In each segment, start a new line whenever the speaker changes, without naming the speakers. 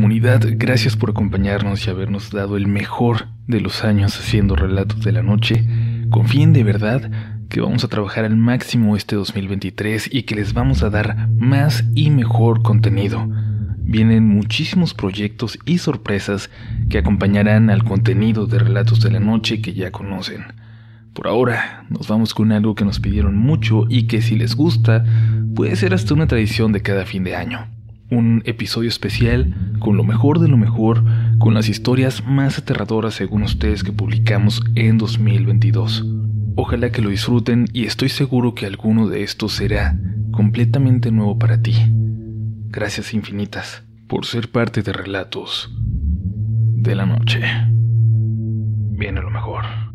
Comunidad, gracias por acompañarnos y habernos dado el mejor de los años haciendo relatos de la noche. Confíen de verdad que vamos a trabajar al máximo este 2023 y que les vamos a dar más y mejor contenido. Vienen muchísimos proyectos y sorpresas que acompañarán al contenido de Relatos de la Noche que ya conocen. Por ahora, nos vamos con algo que nos pidieron mucho y que si les gusta, puede ser hasta una tradición de cada fin de año. Un episodio especial con lo mejor de lo mejor, con las historias más aterradoras según ustedes que publicamos en 2022. Ojalá que lo disfruten y estoy seguro que alguno de estos será completamente nuevo para ti. Gracias infinitas por ser parte de Relatos de la Noche. Viene lo mejor.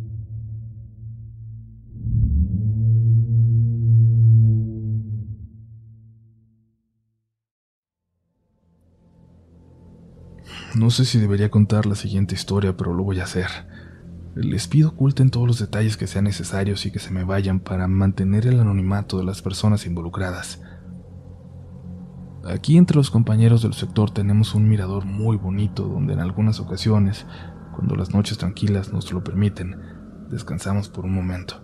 No sé si debería contar la siguiente historia, pero lo voy a hacer. Les pido oculten todos los detalles que sean necesarios y que se me vayan para mantener el anonimato de las personas involucradas. Aquí entre los compañeros del sector tenemos un mirador muy bonito donde en algunas ocasiones, cuando las noches tranquilas nos lo permiten, descansamos por un momento.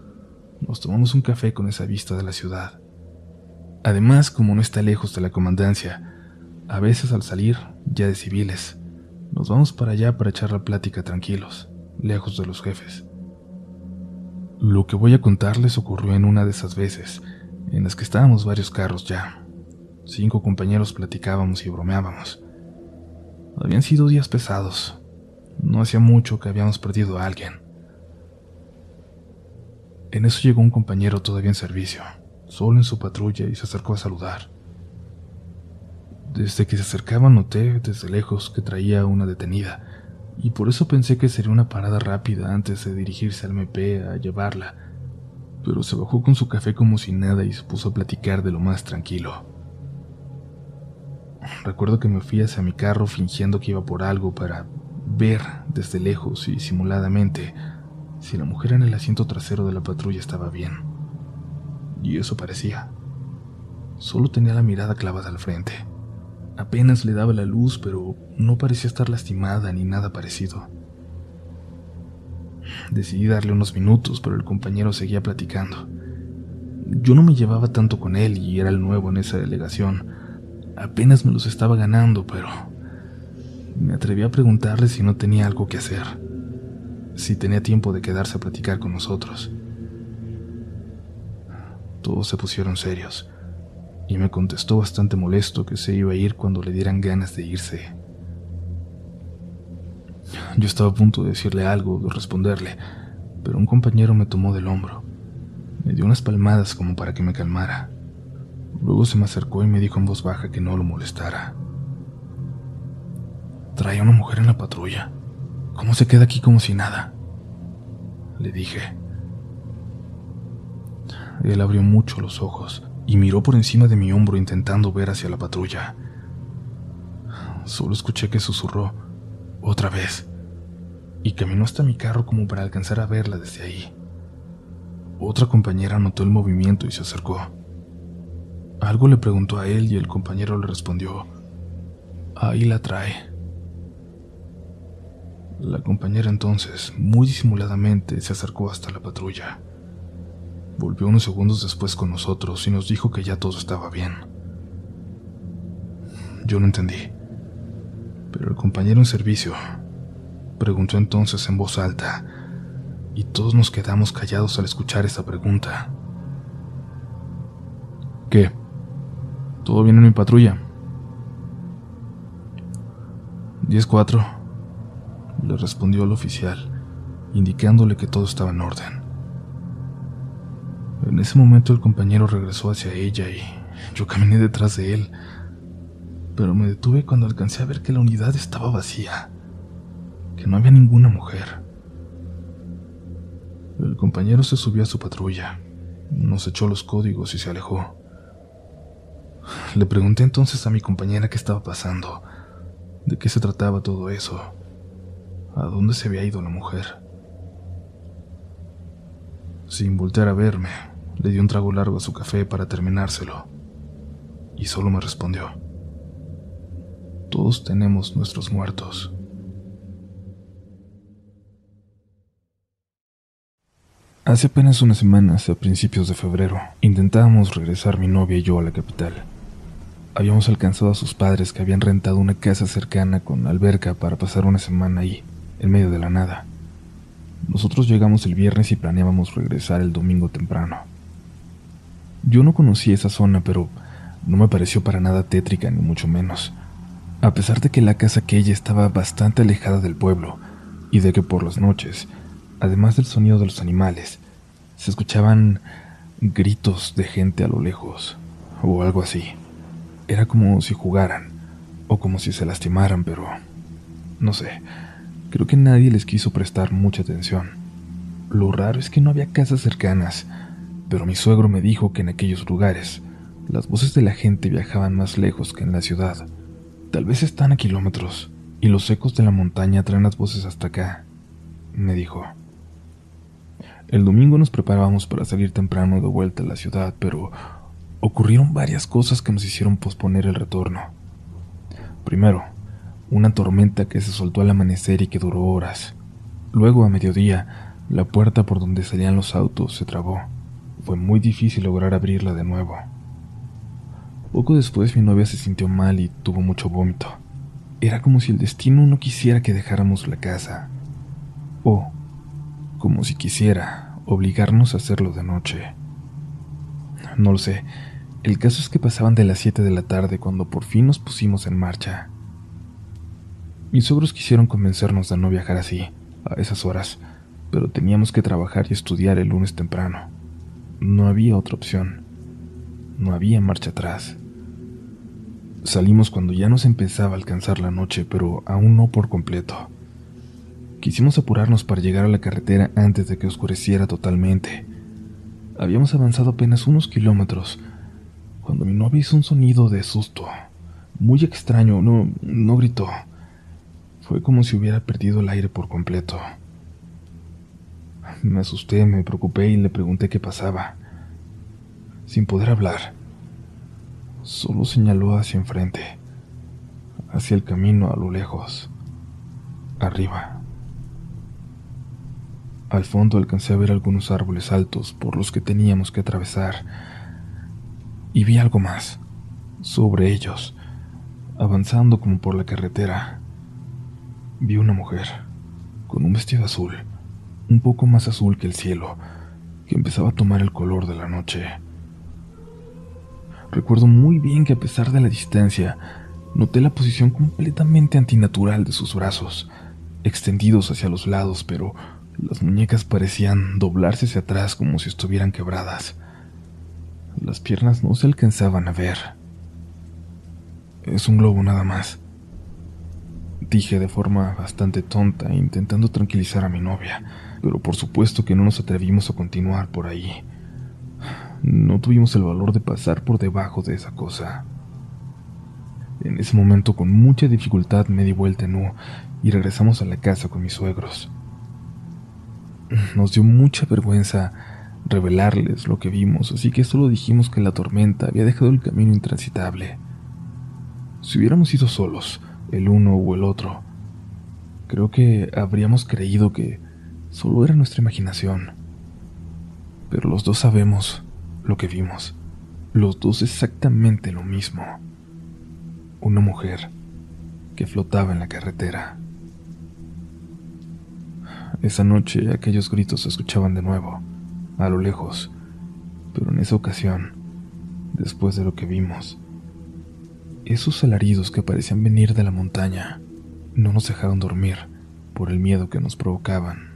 Nos tomamos un café con esa vista de la ciudad. Además, como no está lejos de la comandancia, a veces al salir, ya de civiles, nos vamos para allá para echar la plática tranquilos, lejos de los jefes. Lo que voy a contarles ocurrió en una de esas veces, en las que estábamos varios carros ya. Cinco compañeros platicábamos y bromeábamos. Habían sido días pesados. No hacía mucho que habíamos perdido a alguien. En eso llegó un compañero todavía en servicio, solo en su patrulla y se acercó a saludar. Desde que se acercaba noté desde lejos que traía una detenida, y por eso pensé que sería una parada rápida antes de dirigirse al MP a llevarla, pero se bajó con su café como si nada y se puso a platicar de lo más tranquilo. Recuerdo que me fui hacia mi carro fingiendo que iba por algo para ver desde lejos y simuladamente si la mujer en el asiento trasero de la patrulla estaba bien. Y eso parecía. Solo tenía la mirada clavada al frente. Apenas le daba la luz, pero no parecía estar lastimada ni nada parecido. Decidí darle unos minutos, pero el compañero seguía platicando. Yo no me llevaba tanto con él y era el nuevo en esa delegación. Apenas me los estaba ganando, pero me atreví a preguntarle si no tenía algo que hacer, si tenía tiempo de quedarse a platicar con nosotros. Todos se pusieron serios y me contestó bastante molesto que se iba a ir cuando le dieran ganas de irse. Yo estaba a punto de decirle algo, de responderle, pero un compañero me tomó del hombro. Me dio unas palmadas como para que me calmara. Luego se me acercó y me dijo en voz baja que no lo molestara. Traía una mujer en la patrulla. ¿Cómo se queda aquí como si nada? Le dije. Él abrió mucho los ojos y miró por encima de mi hombro intentando ver hacia la patrulla. Solo escuché que susurró otra vez y caminó hasta mi carro como para alcanzar a verla desde ahí. Otra compañera notó el movimiento y se acercó. Algo le preguntó a él y el compañero le respondió, ahí la trae. La compañera entonces, muy disimuladamente, se acercó hasta la patrulla. Volvió unos segundos después con nosotros y nos dijo que ya todo estaba bien. Yo no entendí, pero el compañero en servicio preguntó entonces en voz alta y todos nos quedamos callados al escuchar esta pregunta. ¿Qué? ¿Todo bien en mi patrulla? 10-4, le respondió el oficial, indicándole que todo estaba en orden. En ese momento el compañero regresó hacia ella y yo caminé detrás de él, pero me detuve cuando alcancé a ver que la unidad estaba vacía, que no había ninguna mujer. El compañero se subió a su patrulla, nos echó los códigos y se alejó. Le pregunté entonces a mi compañera qué estaba pasando, de qué se trataba todo eso, a dónde se había ido la mujer. Sin voltear a verme, le dio un trago largo a su café para terminárselo, y solo me respondió. todos tenemos nuestros muertos. Hace apenas unas semanas, a principios de febrero, intentábamos regresar mi novia y yo a la capital. Habíamos alcanzado a sus padres que habían rentado una casa cercana con alberca para pasar una semana ahí, en medio de la nada. Nosotros llegamos el viernes y planeábamos regresar el domingo temprano. Yo no conocía esa zona, pero no me pareció para nada tétrica, ni mucho menos. A pesar de que la casa aquella estaba bastante alejada del pueblo, y de que por las noches además del sonido de los animales, se escuchaban gritos de gente a lo lejos, o algo así. Era como si jugaran, o como si se lastimaran, pero... no sé, creo que nadie les quiso prestar mucha atención. Lo raro es que no había casas cercanas, pero mi suegro me dijo que en aquellos lugares las voces de la gente viajaban más lejos que en la ciudad. Tal vez están a kilómetros, y los ecos de la montaña traen las voces hasta acá, me dijo. El domingo nos preparábamos para salir temprano de vuelta a la ciudad, pero ocurrieron varias cosas que nos hicieron posponer el retorno. Primero, una tormenta que se soltó al amanecer y que duró horas. Luego, a mediodía, la puerta por donde salían los autos se trabó. Fue muy difícil lograr abrirla de nuevo. Poco después mi novia se sintió mal y tuvo mucho vómito. Era como si el destino no quisiera que dejáramos la casa. O como si quisiera obligarnos a hacerlo de noche. No lo sé, el caso es que pasaban de las 7 de la tarde cuando por fin nos pusimos en marcha. Mis suegros quisieron convencernos de no viajar así, a esas horas, pero teníamos que trabajar y estudiar el lunes temprano. No había otra opción. No había marcha atrás. Salimos cuando ya nos empezaba a alcanzar la noche, pero aún no por completo. Quisimos apurarnos para llegar a la carretera antes de que oscureciera totalmente. Habíamos avanzado apenas unos kilómetros cuando mi novia hizo un sonido de susto. Muy extraño, no, no gritó. Fue como si hubiera perdido el aire por completo. Me asusté, me preocupé y le pregunté qué pasaba. Sin poder hablar, solo señaló hacia enfrente, hacia el camino a lo lejos, arriba. Al fondo alcancé a ver algunos árboles altos por los que teníamos que atravesar. Y vi algo más, sobre ellos, avanzando como por la carretera. Vi una mujer, con un vestido azul, un poco más azul que el cielo, que empezaba a tomar el color de la noche. Recuerdo muy bien que a pesar de la distancia, noté la posición completamente antinatural de sus brazos, extendidos hacia los lados, pero las muñecas parecían doblarse hacia atrás como si estuvieran quebradas. Las piernas no se alcanzaban a ver. Es un globo nada más. Dije de forma bastante tonta, intentando tranquilizar a mi novia, pero por supuesto que no nos atrevimos a continuar por ahí. No tuvimos el valor de pasar por debajo de esa cosa. En ese momento, con mucha dificultad, me di vuelta en U y regresamos a la casa con mis suegros. Nos dio mucha vergüenza revelarles lo que vimos, así que solo dijimos que la tormenta había dejado el camino intransitable. Si hubiéramos ido solos, el uno o el otro, creo que habríamos creído que solo era nuestra imaginación. Pero los dos sabemos lo que vimos, los dos exactamente lo mismo. Una mujer que flotaba en la carretera. Esa noche aquellos gritos se escuchaban de nuevo, a lo lejos, pero en esa ocasión, después de lo que vimos, esos alaridos que parecían venir de la montaña no nos dejaron dormir por el miedo que nos provocaban.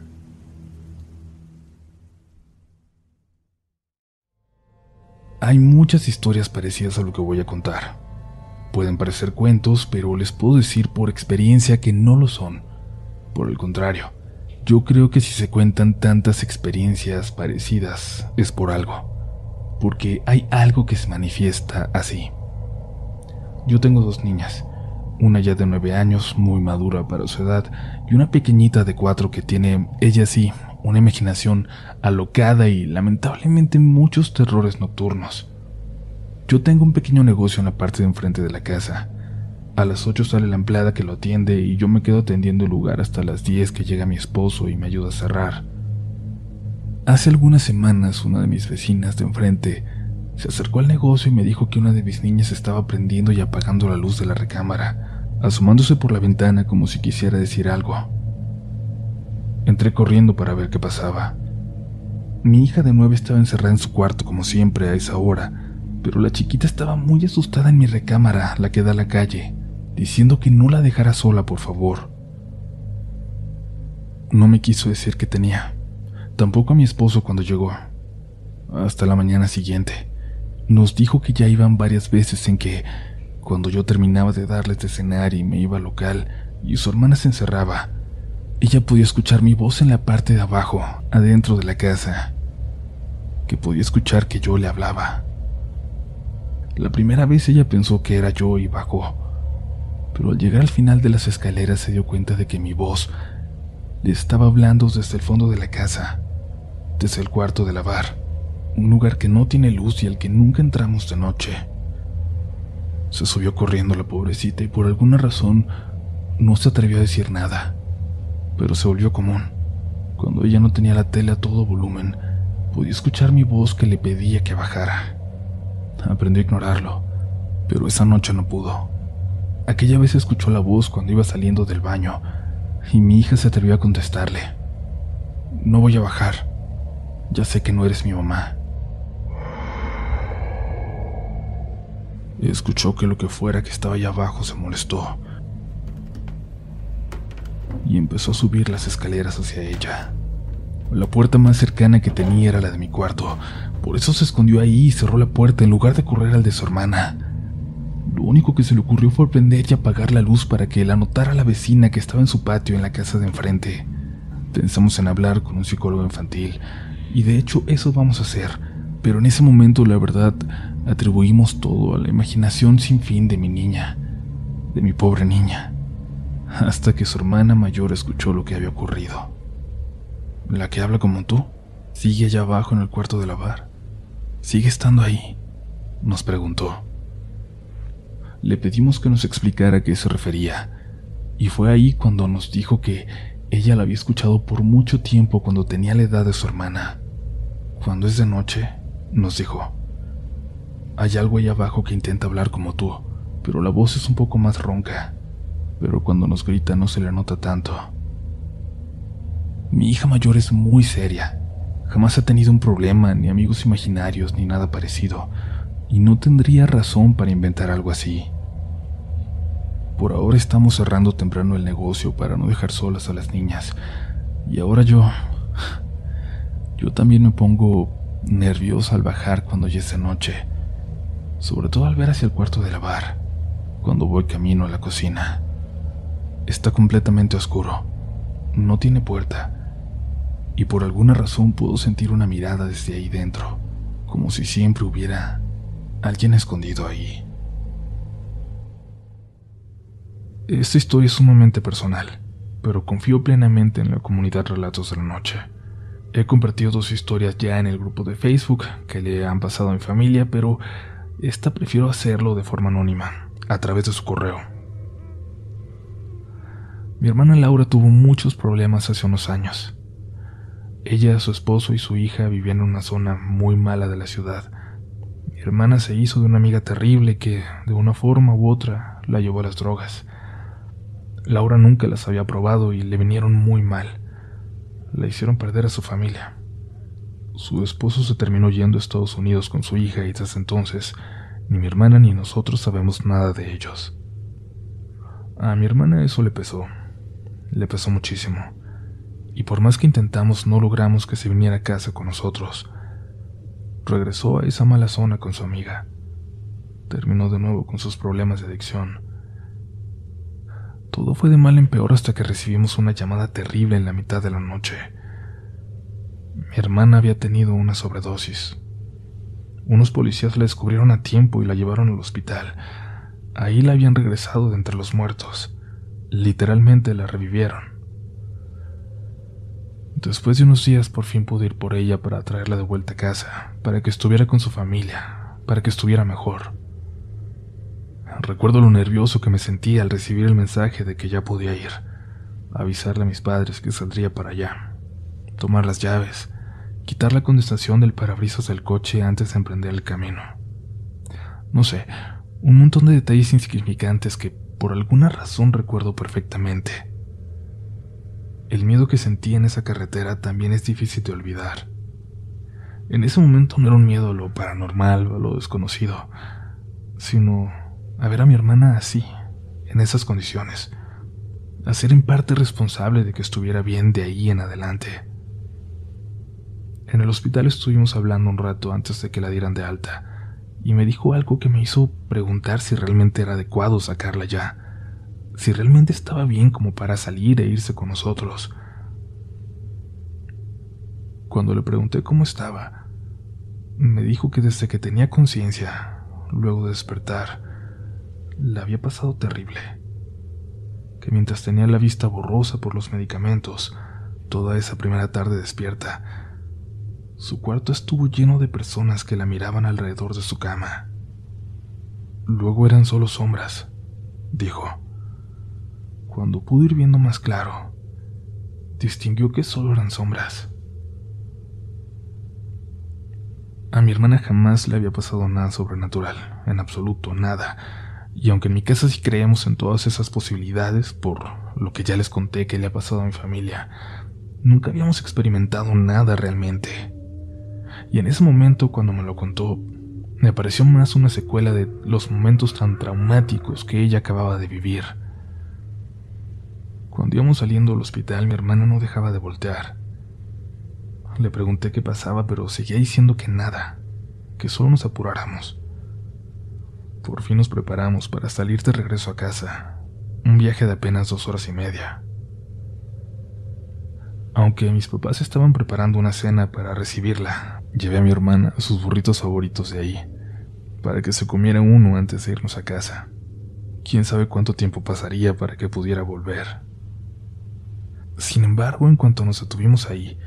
Hay muchas historias parecidas a lo que voy a contar. Pueden parecer cuentos, pero les puedo decir por experiencia que no lo son. Por el contrario, yo creo que si se cuentan tantas experiencias parecidas es por algo, porque hay algo que se manifiesta así. Yo tengo dos niñas, una ya de nueve años, muy madura para su edad, y una pequeñita de cuatro que tiene, ella sí, una imaginación alocada y lamentablemente muchos terrores nocturnos. Yo tengo un pequeño negocio en la parte de enfrente de la casa, A las 8 sale la empleada que lo atiende y yo me quedo atendiendo el lugar hasta las 10 que llega mi esposo y me ayuda a cerrar. Hace algunas semanas una de mis vecinas de enfrente se acercó al negocio y me dijo que una de mis niñas estaba prendiendo y apagando la luz de la recámara, asomándose por la ventana como si quisiera decir algo. Entré corriendo para ver qué pasaba. Mi hija de nueve estaba encerrada en su cuarto como siempre a esa hora, pero la chiquita estaba muy asustada en mi recámara, la que da a la calle diciendo que no la dejara sola, por favor. No me quiso decir que tenía, tampoco a mi esposo cuando llegó. Hasta la mañana siguiente, nos dijo que ya iban varias veces en que, cuando yo terminaba de darles de cenar y me iba al local y su hermana se encerraba, ella podía escuchar mi voz en la parte de abajo, adentro de la casa, que podía escuchar que yo le hablaba. La primera vez ella pensó que era yo y bajó pero al llegar al final de las escaleras se dio cuenta de que mi voz le estaba hablando desde el fondo de la casa, desde el cuarto de lavar, un lugar que no tiene luz y al que nunca entramos de noche. Se subió corriendo la pobrecita y por alguna razón no se atrevió a decir nada, pero se volvió común. Cuando ella no tenía la tele a todo volumen, podía escuchar mi voz que le pedía que bajara. Aprendió a ignorarlo, pero esa noche no pudo. Aquella vez escuchó la voz cuando iba saliendo del baño y mi hija se atrevió a contestarle. No voy a bajar. Ya sé que no eres mi mamá. Escuchó que lo que fuera que estaba allá abajo se molestó y empezó a subir las escaleras hacia ella. La puerta más cercana que tenía era la de mi cuarto, por eso se escondió ahí y cerró la puerta en lugar de correr al de su hermana. Lo único que se le ocurrió fue prender y apagar la luz para que la notara la vecina que estaba en su patio en la casa de enfrente. Pensamos en hablar con un psicólogo infantil, y de hecho eso vamos a hacer, pero en ese momento la verdad atribuimos todo a la imaginación sin fin de mi niña, de mi pobre niña, hasta que su hermana mayor escuchó lo que había ocurrido. La que habla como tú, sigue allá abajo en el cuarto de lavar. Sigue estando ahí, nos preguntó. Le pedimos que nos explicara a qué se refería, y fue ahí cuando nos dijo que ella la había escuchado por mucho tiempo cuando tenía la edad de su hermana. Cuando es de noche, nos dijo, hay algo ahí abajo que intenta hablar como tú, pero la voz es un poco más ronca, pero cuando nos grita no se le nota tanto. Mi hija mayor es muy seria, jamás ha tenido un problema, ni amigos imaginarios, ni nada parecido, y no tendría razón para inventar algo así. Por ahora estamos cerrando temprano el negocio para no dejar solas a las niñas. Y ahora yo... Yo también me pongo nerviosa al bajar cuando ya es de noche. Sobre todo al ver hacia el cuarto de lavar, cuando voy camino a la cocina. Está completamente oscuro. No tiene puerta. Y por alguna razón puedo sentir una mirada desde ahí dentro, como si siempre hubiera alguien escondido ahí. Esta historia es sumamente personal, pero confío plenamente en la comunidad Relatos de la Noche. He compartido dos historias ya en el grupo de Facebook que le han pasado a mi familia, pero esta prefiero hacerlo de forma anónima, a través de su correo. Mi hermana Laura tuvo muchos problemas hace unos años. Ella, su esposo y su hija vivían en una zona muy mala de la ciudad. Mi hermana se hizo de una amiga terrible que, de una forma u otra, la llevó a las drogas. Laura nunca las había probado y le vinieron muy mal. La hicieron perder a su familia. Su esposo se terminó yendo a Estados Unidos con su hija y desde entonces ni mi hermana ni nosotros sabemos nada de ellos. A mi hermana eso le pesó, le pesó muchísimo, y por más que intentamos no logramos que se viniera a casa con nosotros. Regresó a esa mala zona con su amiga. Terminó de nuevo con sus problemas de adicción todo fue de mal en peor hasta que recibimos una llamada terrible en la mitad de la noche. Mi hermana había tenido una sobredosis. Unos policías la descubrieron a tiempo y la llevaron al hospital. Ahí la habían regresado de entre los muertos. Literalmente la revivieron. Después de unos días por fin pude ir por ella para traerla de vuelta a casa, para que estuviera con su familia, para que estuviera mejor. Recuerdo lo nervioso que me sentía al recibir el mensaje de que ya podía ir, avisarle a mis padres que saldría para allá, tomar las llaves, quitar la condensación del parabrisas del coche antes de emprender el camino. No sé, un montón de detalles insignificantes que por alguna razón recuerdo perfectamente. El miedo que sentí en esa carretera también es difícil de olvidar. En ese momento no era un miedo a lo paranormal o a lo desconocido, sino a ver a mi hermana así, en esas condiciones, a ser en parte responsable de que estuviera bien de ahí en adelante. En el hospital estuvimos hablando un rato antes de que la dieran de alta, y me dijo algo que me hizo preguntar si realmente era adecuado sacarla ya, si realmente estaba bien como para salir e irse con nosotros. Cuando le pregunté cómo estaba, me dijo que desde que tenía conciencia, luego de despertar, la había pasado terrible. Que mientras tenía la vista borrosa por los medicamentos, toda esa primera tarde despierta, su cuarto estuvo lleno de personas que la miraban alrededor de su cama. Luego eran solo sombras, dijo. Cuando pudo ir viendo más claro, distinguió que solo eran sombras. A mi hermana jamás le había pasado nada sobrenatural, en absoluto nada. Y aunque en mi casa sí creemos en todas esas posibilidades, por lo que ya les conté que le ha pasado a mi familia, nunca habíamos experimentado nada realmente. Y en ese momento, cuando me lo contó, me pareció más una secuela de los momentos tan traumáticos que ella acababa de vivir. Cuando íbamos saliendo del hospital, mi hermana no dejaba de voltear. Le pregunté qué pasaba, pero seguía diciendo que nada, que solo nos apuráramos. Por fin nos preparamos para salir de regreso a casa, un viaje de apenas dos horas y media. Aunque mis papás estaban preparando una cena para recibirla, llevé a mi hermana sus burritos favoritos de ahí, para que se comiera uno antes de irnos a casa. Quién sabe cuánto tiempo pasaría para que pudiera volver. Sin embargo, en cuanto nos detuvimos ahí,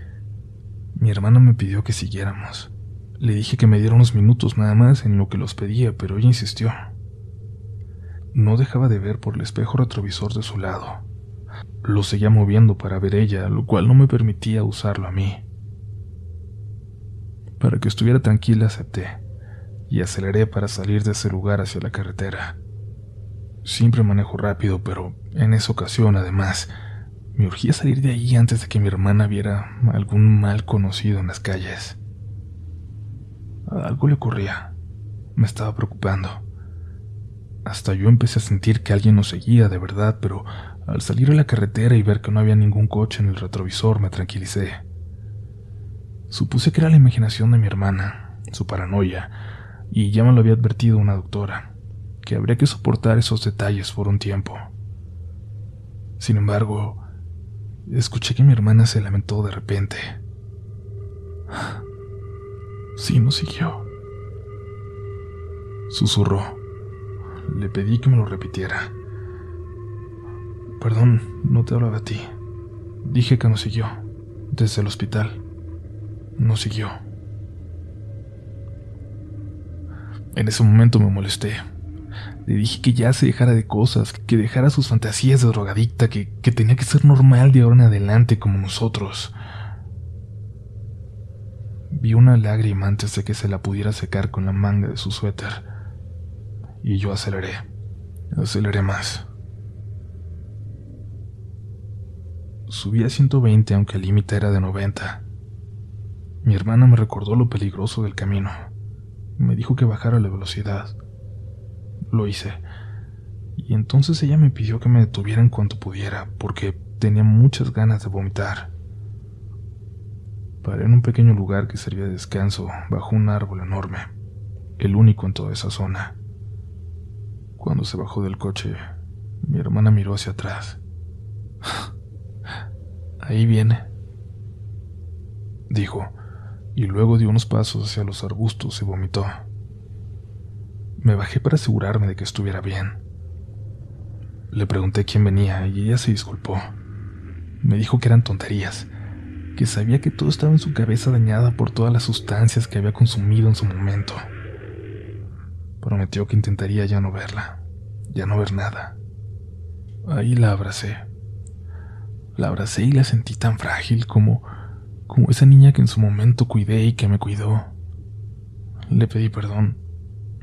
mi hermana me pidió que siguiéramos. Le dije que me diera unos minutos nada más en lo que los pedía, pero ella insistió. No dejaba de ver por el espejo retrovisor de su lado. Lo seguía moviendo para ver ella, lo cual no me permitía usarlo a mí. Para que estuviera tranquila acepté y aceleré para salir de ese lugar hacia la carretera. Siempre manejo rápido, pero en esa ocasión, además, me urgía salir de allí antes de que mi hermana viera algún mal conocido en las calles. Algo le ocurría. Me estaba preocupando. Hasta yo empecé a sentir que alguien nos seguía de verdad, pero al salir a la carretera y ver que no había ningún coche en el retrovisor me tranquilicé. Supuse que era la imaginación de mi hermana, su paranoia, y ya me lo había advertido una doctora, que habría que soportar esos detalles por un tiempo. Sin embargo, escuché que mi hermana se lamentó de repente. Sí, no siguió. Susurró. Le pedí que me lo repitiera. Perdón, no te hablaba a ti. Dije que no siguió. Desde el hospital. No siguió. En ese momento me molesté. Le dije que ya se dejara de cosas, que dejara sus fantasías de drogadicta, que, que tenía que ser normal de ahora en adelante como nosotros. Vi una lágrima antes de que se la pudiera secar con la manga de su suéter. Y yo aceleré. Aceleré más. Subí a 120 aunque el límite era de 90. Mi hermana me recordó lo peligroso del camino. Me dijo que bajara la velocidad. Lo hice. Y entonces ella me pidió que me detuviera en cuanto pudiera, porque tenía muchas ganas de vomitar. Paré en un pequeño lugar que servía de descanso bajo un árbol enorme, el único en toda esa zona. Cuando se bajó del coche, mi hermana miró hacia atrás. Ahí viene, dijo, y luego dio unos pasos hacia los arbustos y vomitó. Me bajé para asegurarme de que estuviera bien. Le pregunté quién venía y ella se disculpó. Me dijo que eran tonterías, que sabía que todo estaba en su cabeza dañada por todas las sustancias que había consumido en su momento. Prometió que intentaría ya no verla, ya no ver nada. Ahí la abracé. La abracé y la sentí tan frágil como, como esa niña que en su momento cuidé y que me cuidó. Le pedí perdón.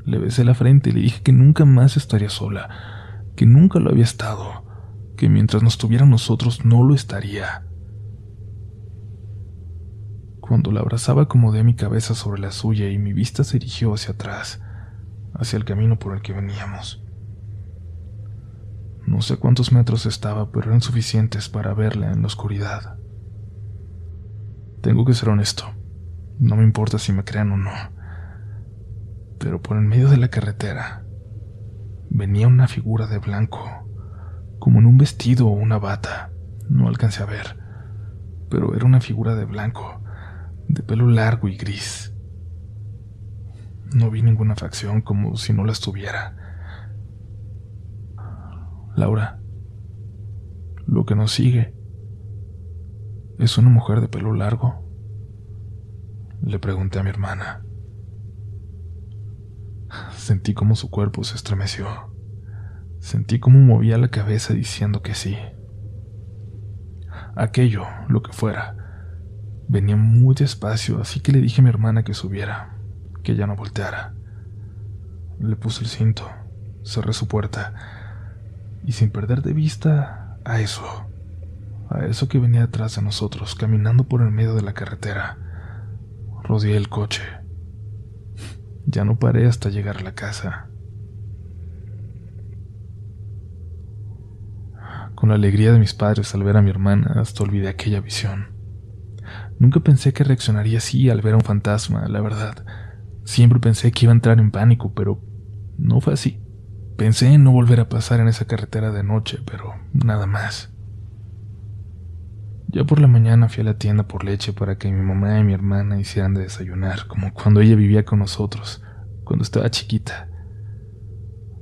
Le besé la frente y le dije que nunca más estaría sola, que nunca lo había estado, que mientras nos tuviera nosotros no lo estaría. Cuando la abrazaba acomodé mi cabeza sobre la suya y mi vista se dirigió hacia atrás, hacia el camino por el que veníamos. No sé cuántos metros estaba, pero eran suficientes para verla en la oscuridad. Tengo que ser honesto. No me importa si me crean o no. Pero por en medio de la carretera venía una figura de blanco, como en un vestido o una bata. No alcancé a ver, pero era una figura de blanco, de pelo largo y gris. No vi ninguna facción como si no la estuviera. Laura, lo que nos sigue es una mujer de pelo largo. Le pregunté a mi hermana. Sentí como su cuerpo se estremeció. Sentí como movía la cabeza diciendo que sí. Aquello, lo que fuera, Venía muy despacio, así que le dije a mi hermana que subiera, que ya no volteara. Le puse el cinto, cerré su puerta y sin perder de vista a eso, a eso que venía detrás de nosotros, caminando por el medio de la carretera, rodeé el coche. Ya no paré hasta llegar a la casa. Con la alegría de mis padres al ver a mi hermana, hasta olvidé aquella visión. Nunca pensé que reaccionaría así al ver a un fantasma, la verdad. Siempre pensé que iba a entrar en pánico, pero no fue así. Pensé en no volver a pasar en esa carretera de noche, pero nada más. Ya por la mañana fui a la tienda por leche para que mi mamá y mi hermana hicieran de desayunar, como cuando ella vivía con nosotros, cuando estaba chiquita.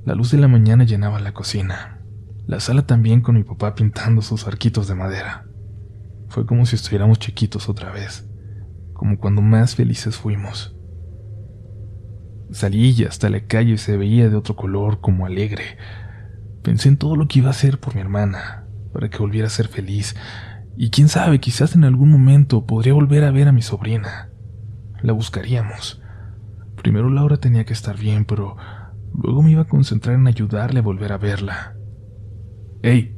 La luz de la mañana llenaba la cocina, la sala también con mi papá pintando sus arquitos de madera. Fue como si estuviéramos chiquitos otra vez, como cuando más felices fuimos. Salí y hasta la calle se veía de otro color, como alegre. Pensé en todo lo que iba a hacer por mi hermana, para que volviera a ser feliz, y quién sabe, quizás en algún momento podría volver a ver a mi sobrina. La buscaríamos. Primero Laura tenía que estar bien, pero luego me iba a concentrar en ayudarle a volver a verla. ¡Ey!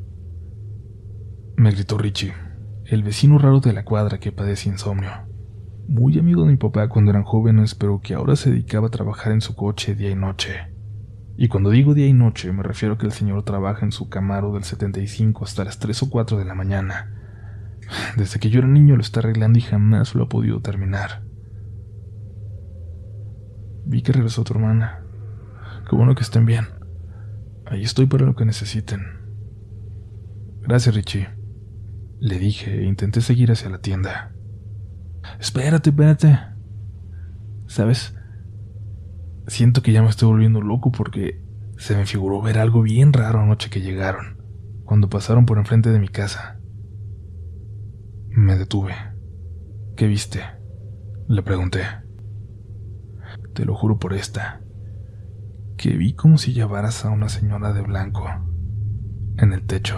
me gritó Richie el vecino raro de la cuadra que padece insomnio. Muy amigo de mi papá cuando eran jóvenes, pero que ahora se dedicaba a trabajar en su coche día y noche. Y cuando digo día y noche, me refiero a que el señor trabaja en su camaro del 75 hasta las 3 o 4 de la mañana. Desde que yo era niño lo está arreglando y jamás lo ha podido terminar. Vi que regresó tu hermana. Qué bueno que estén bien. Ahí estoy para lo que necesiten. Gracias, Richie. Le dije e intenté seguir hacia la tienda. Espérate, espérate. ¿Sabes? Siento que ya me estoy volviendo loco porque se me figuró ver algo bien raro anoche que llegaron, cuando pasaron por enfrente de mi casa. Me detuve. ¿Qué viste? Le pregunté. Te lo juro por esta, que vi como si llevaras a una señora de blanco en el techo.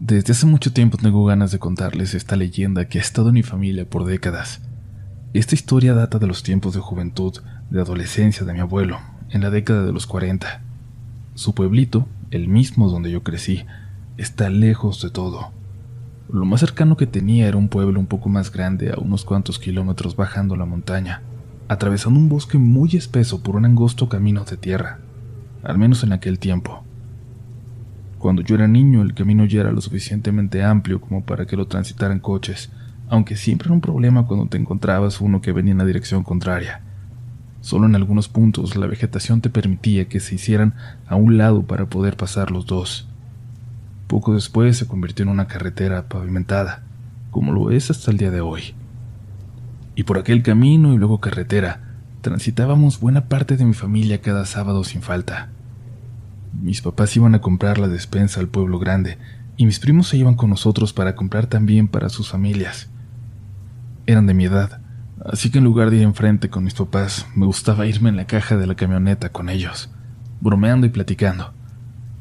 Desde hace mucho tiempo tengo ganas de contarles esta leyenda que ha estado en mi familia por décadas. Esta historia data de los tiempos de juventud, de adolescencia de mi abuelo, en la década de los 40. Su pueblito, el mismo donde yo crecí, está lejos de todo. Lo más cercano que tenía era un pueblo un poco más grande a unos cuantos kilómetros bajando la montaña, atravesando un bosque muy espeso por un angosto camino de tierra, al menos en aquel tiempo. Cuando yo era niño el camino ya era lo suficientemente amplio como para que lo transitaran coches, aunque siempre era un problema cuando te encontrabas uno que venía en la dirección contraria. Solo en algunos puntos la vegetación te permitía que se hicieran a un lado para poder pasar los dos. Poco después se convirtió en una carretera pavimentada, como lo es hasta el día de hoy. Y por aquel camino y luego carretera, transitábamos buena parte de mi familia cada sábado sin falta. Mis papás iban a comprar la despensa al pueblo grande y mis primos se iban con nosotros para comprar también para sus familias. Eran de mi edad, Así que en lugar de ir enfrente con mis papás, me gustaba irme en la caja de la camioneta con ellos, bromeando y platicando.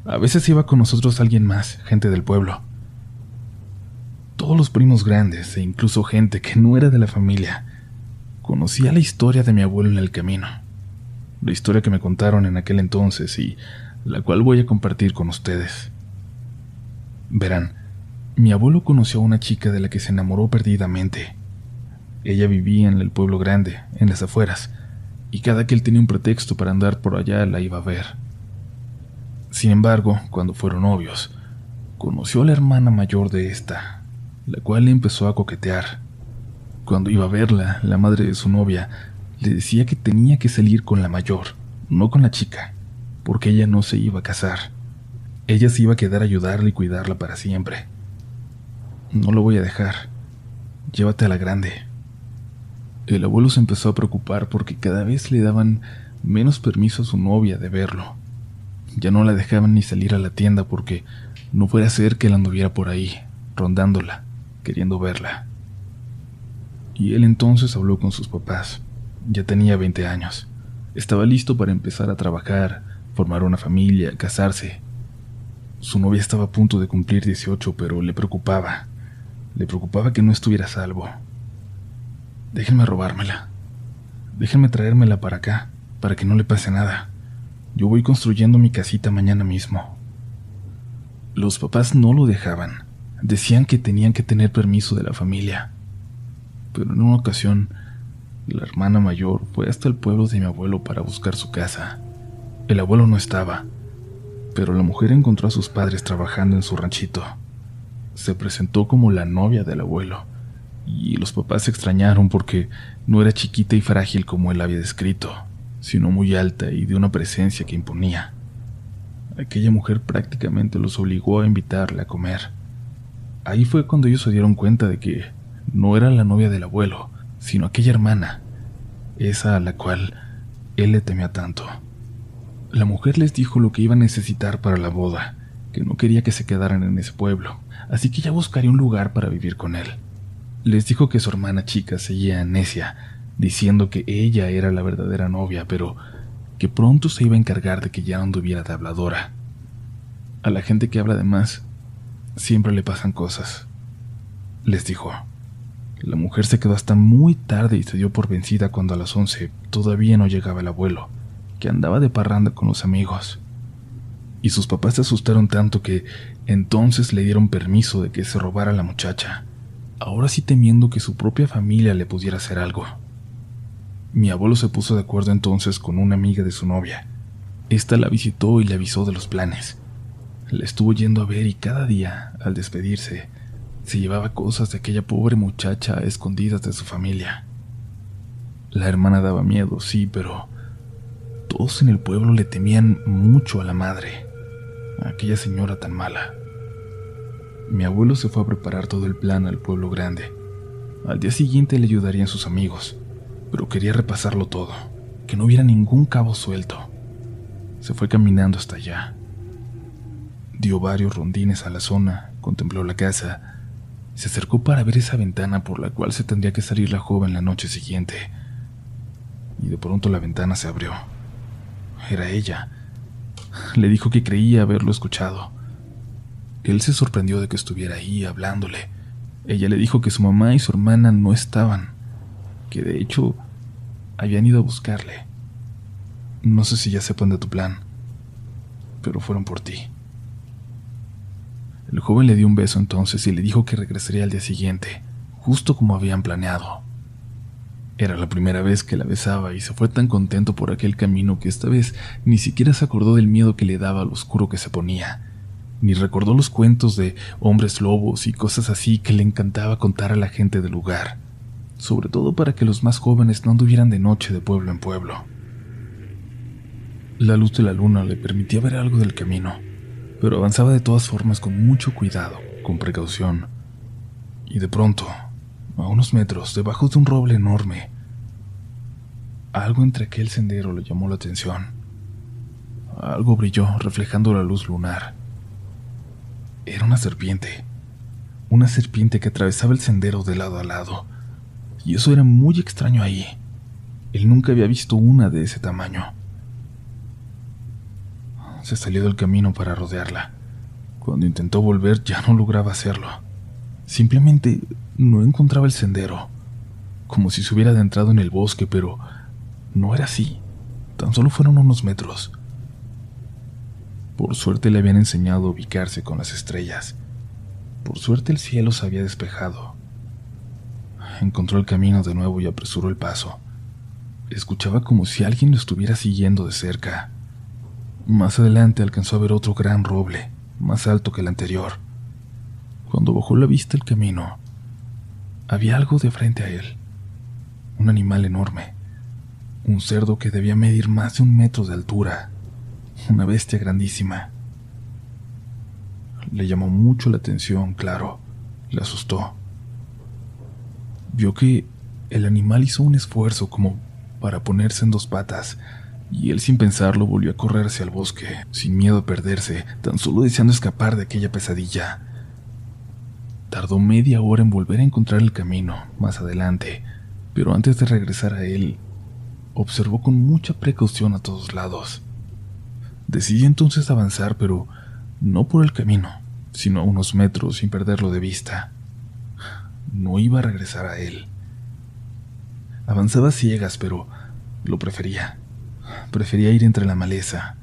A veces iba con nosotros alguien más, gente del pueblo. Todos los primos grandes e incluso gente que no era de la familia conocía la historia de mi abuelo en el camino. La historia que me contaron en aquel entonces y la cual voy a compartir con ustedes. Verán, mi abuelo conoció a una chica de la que se enamoró perdidamente. Ella vivía en el pueblo grande, en las afueras, y cada que él tenía un pretexto para andar por allá la iba a ver. Sin embargo, cuando fueron novios, conoció a la hermana mayor de esta, la cual le empezó a coquetear. Cuando iba a verla, la madre de su novia le decía que tenía que salir con la mayor, no con la chica, porque ella no se iba a casar. Ella se iba a quedar a ayudarle y cuidarla para siempre. No lo voy a dejar. Llévate a la grande. El abuelo se empezó a preocupar porque cada vez le daban menos permiso a su novia de verlo. Ya no la dejaban ni salir a la tienda porque no fuera a ser que la anduviera por ahí, rondándola, queriendo verla. Y él entonces habló con sus papás. Ya tenía 20 años. Estaba listo para empezar a trabajar, formar una familia, casarse. Su novia estaba a punto de cumplir 18, pero le preocupaba. Le preocupaba que no estuviera salvo. Déjenme robármela. Déjenme traérmela para acá, para que no le pase nada. Yo voy construyendo mi casita mañana mismo. Los papás no lo dejaban. Decían que tenían que tener permiso de la familia. Pero en una ocasión, la hermana mayor fue hasta el pueblo de mi abuelo para buscar su casa. El abuelo no estaba, pero la mujer encontró a sus padres trabajando en su ranchito se presentó como la novia del abuelo, y los papás se extrañaron porque no era chiquita y frágil como él había descrito, sino muy alta y de una presencia que imponía. Aquella mujer prácticamente los obligó a invitarla a comer. Ahí fue cuando ellos se dieron cuenta de que no era la novia del abuelo, sino aquella hermana, esa a la cual él le temía tanto. La mujer les dijo lo que iba a necesitar para la boda, que no quería que se quedaran en ese pueblo, así que ya buscaría un lugar para vivir con él. Les dijo que su hermana chica seguía necia, diciendo que ella era la verdadera novia, pero que pronto se iba a encargar de que ya no anduviera de habladora. A la gente que habla de más, siempre le pasan cosas. Les dijo. La mujer se quedó hasta muy tarde y se dio por vencida cuando a las once todavía no llegaba el abuelo, que andaba de parranda con los amigos y sus papás se asustaron tanto que entonces le dieron permiso de que se robara a la muchacha, ahora sí temiendo que su propia familia le pudiera hacer algo. Mi abuelo se puso de acuerdo entonces con una amiga de su novia. Esta la visitó y le avisó de los planes. La estuvo yendo a ver y cada día, al despedirse, se llevaba cosas de aquella pobre muchacha escondidas de su familia. La hermana daba miedo, sí, pero todos en el pueblo le temían mucho a la madre aquella señora tan mala. Mi abuelo se fue a preparar todo el plan al pueblo grande. Al día siguiente le ayudarían sus amigos, pero quería repasarlo todo, que no hubiera ningún cabo suelto. Se fue caminando hasta allá. Dio varios rondines a la zona, contempló la casa, se acercó para ver esa ventana por la cual se tendría que salir la joven la noche siguiente. Y de pronto la ventana se abrió. Era ella, le dijo que creía haberlo escuchado. Él se sorprendió de que estuviera ahí hablándole. Ella le dijo que su mamá y su hermana no estaban, que de hecho habían ido a buscarle. No sé si ya sepan de tu plan, pero fueron por ti. El joven le dio un beso entonces y le dijo que regresaría al día siguiente, justo como habían planeado. Era la primera vez que la besaba y se fue tan contento por aquel camino que esta vez ni siquiera se acordó del miedo que le daba al oscuro que se ponía, ni recordó los cuentos de hombres lobos y cosas así que le encantaba contar a la gente del lugar, sobre todo para que los más jóvenes no anduvieran de noche de pueblo en pueblo. La luz de la luna le permitía ver algo del camino, pero avanzaba de todas formas con mucho cuidado, con precaución, y de pronto a unos metros, debajo de un roble enorme. Algo entre aquel sendero le llamó la atención. Algo brilló reflejando la luz lunar. Era una serpiente. Una serpiente que atravesaba el sendero de lado a lado. y eso era muy extraño ahí. Él nunca había visto una de ese tamaño. Se salió del camino para rodearla. Cuando intentó volver ya no lograba hacerlo. Simplemente no encontraba el sendero, como si se hubiera adentrado en el bosque, pero no era así. Tan solo fueron unos metros. Por suerte le habían enseñado a ubicarse con las estrellas. Por suerte el cielo se había despejado. Encontró el camino de nuevo y apresuró el paso. Escuchaba como si alguien lo estuviera siguiendo de cerca. Más adelante alcanzó a ver otro gran roble, más alto que el anterior. Cuando bajó la vista el camino, había algo de frente a él. Un animal enorme. Un cerdo que debía medir más de un metro de altura una bestia grandísima. Le llamó mucho la atención, claro, le asustó. Vio que el animal hizo un esfuerzo como para ponerse en dos patas, y él sin pensarlo volvió a correrse al bosque, sin miedo a perderse, tan solo deseando escapar de aquella pesadilla. Tardó media hora en volver a encontrar el camino, más adelante, pero antes de regresar a él, observó con mucha precaución a todos lados. Decidí entonces avanzar, pero no por el camino, sino a unos metros sin perderlo de vista. No iba a regresar a él. Avanzaba ciegas, pero lo prefería. Prefería ir entre la maleza.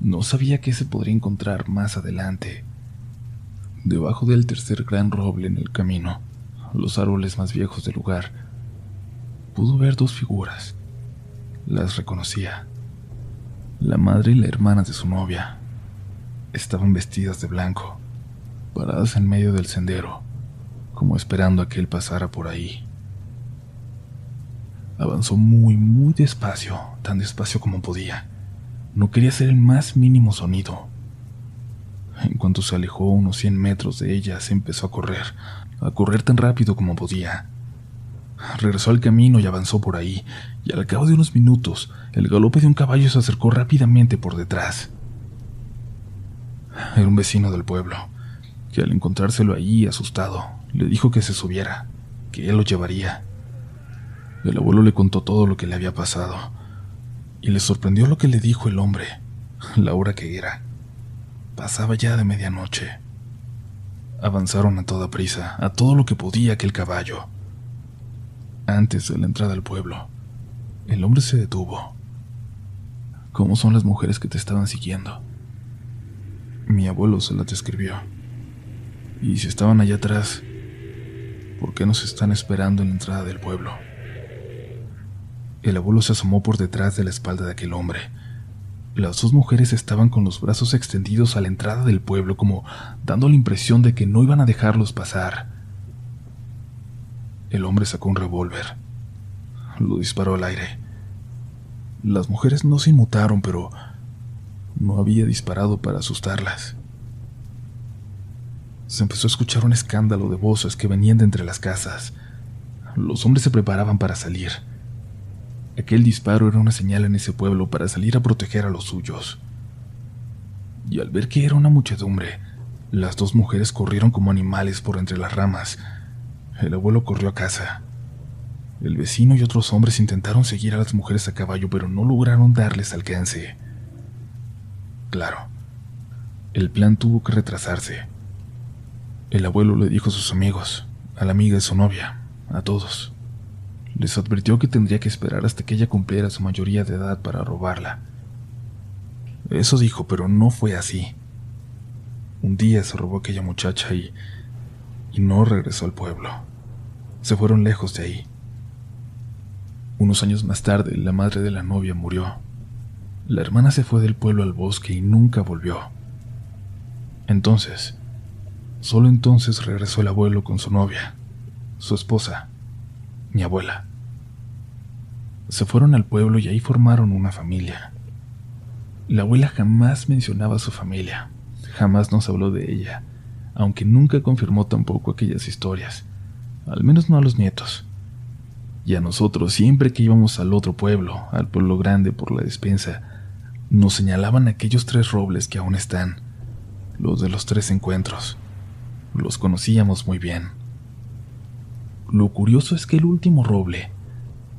No sabía qué se podría encontrar más adelante. Debajo del tercer gran roble en el camino, los árboles más viejos del lugar, pudo ver dos figuras. Las reconocía. La madre y la hermana de su novia estaban vestidas de blanco, paradas en medio del sendero, como esperando a que él pasara por ahí. Avanzó muy, muy despacio, tan despacio como podía. No quería hacer el más mínimo sonido. En cuanto se alejó unos cien metros de ella, se empezó a correr, a correr tan rápido como podía. Regresó al camino y avanzó por ahí, y al cabo de unos minutos, el galope de un caballo se acercó rápidamente por detrás. Era un vecino del pueblo, que al encontrárselo allí asustado, le dijo que se subiera, que él lo llevaría. El abuelo le contó todo lo que le había pasado, y le sorprendió lo que le dijo el hombre, la hora que era. Pasaba ya de medianoche. Avanzaron a toda prisa, a todo lo que podía aquel caballo antes de la entrada al pueblo. El hombre se detuvo. ¿Cómo son las mujeres que te estaban siguiendo? Mi abuelo se las describió. Y si estaban allá atrás, ¿por qué nos están esperando en la entrada del pueblo? El abuelo se asomó por detrás de la espalda de aquel hombre. Las dos mujeres estaban con los brazos extendidos a la entrada del pueblo, como dando la impresión de que no iban a dejarlos pasar. El hombre sacó un revólver. Lo disparó al aire. Las mujeres no se inmutaron, pero no había disparado para asustarlas. Se empezó a escuchar un escándalo de voces que venían de entre las casas. Los hombres se preparaban para salir. Aquel disparo era una señal en ese pueblo para salir a proteger a los suyos. Y al ver que era una muchedumbre, las dos mujeres corrieron como animales por entre las ramas, el abuelo corrió a casa. El vecino y otros hombres intentaron seguir a las mujeres a caballo, pero no lograron darles alcance. Claro, el plan tuvo que retrasarse. El abuelo le dijo a sus amigos, a la amiga de su novia, a todos. Les advirtió que tendría que esperar hasta que ella cumpliera su mayoría de edad para robarla. Eso dijo, pero no fue así. Un día se robó aquella muchacha y, y no regresó al pueblo se fueron lejos de ahí. Unos años más tarde, la madre de la novia murió. La hermana se fue del pueblo al bosque y nunca volvió. Entonces, solo entonces regresó el abuelo con su novia, su esposa, mi abuela. Se fueron al pueblo y ahí formaron una familia. La abuela jamás mencionaba a su familia, jamás nos habló de ella, aunque nunca confirmó tampoco aquellas historias al menos no a los nietos. Y a nosotros, siempre que íbamos al otro pueblo, al pueblo grande por la despensa, nos señalaban aquellos tres robles que aún están, los de los tres encuentros. Los conocíamos muy bien. Lo curioso es que el último roble,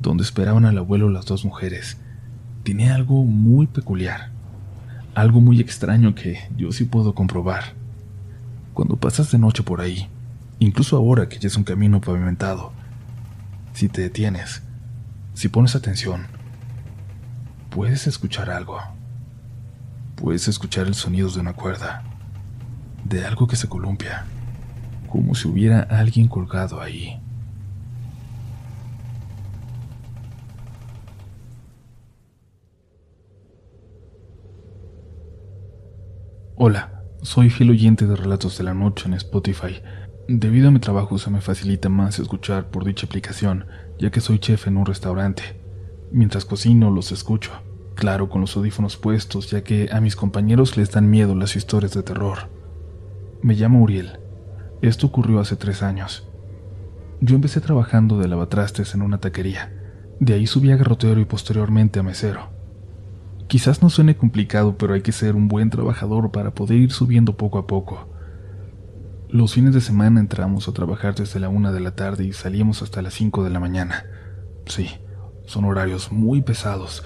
donde esperaban al abuelo las dos mujeres, tenía algo muy peculiar, algo muy extraño que yo sí puedo comprobar. Cuando pasas de noche por ahí, incluso ahora que ya es un camino pavimentado, si te detienes, si pones atención, puedes escuchar algo. Puedes escuchar el sonido de una cuerda, de algo que se columpia, como si hubiera alguien colgado ahí. Hola, soy fiel oyente de Relatos de la Noche en Spotify. Debido a mi trabajo se me facilita más escuchar por dicha aplicación, ya que soy chef en un restaurante. Mientras cocino los escucho, claro con los audífonos puestos, ya que a mis compañeros les dan miedo las historias de terror. Me llamo Uriel. Esto ocurrió hace tres años. Yo empecé trabajando de lavatrastes en una taquería. De ahí subí a garrotero y posteriormente a mesero. Quizás no suene complicado, pero hay que ser un buen trabajador para poder ir subiendo poco a poco. Los fines de semana entramos a trabajar desde la una de la tarde y salíamos hasta las cinco de la mañana. Sí, son horarios muy pesados,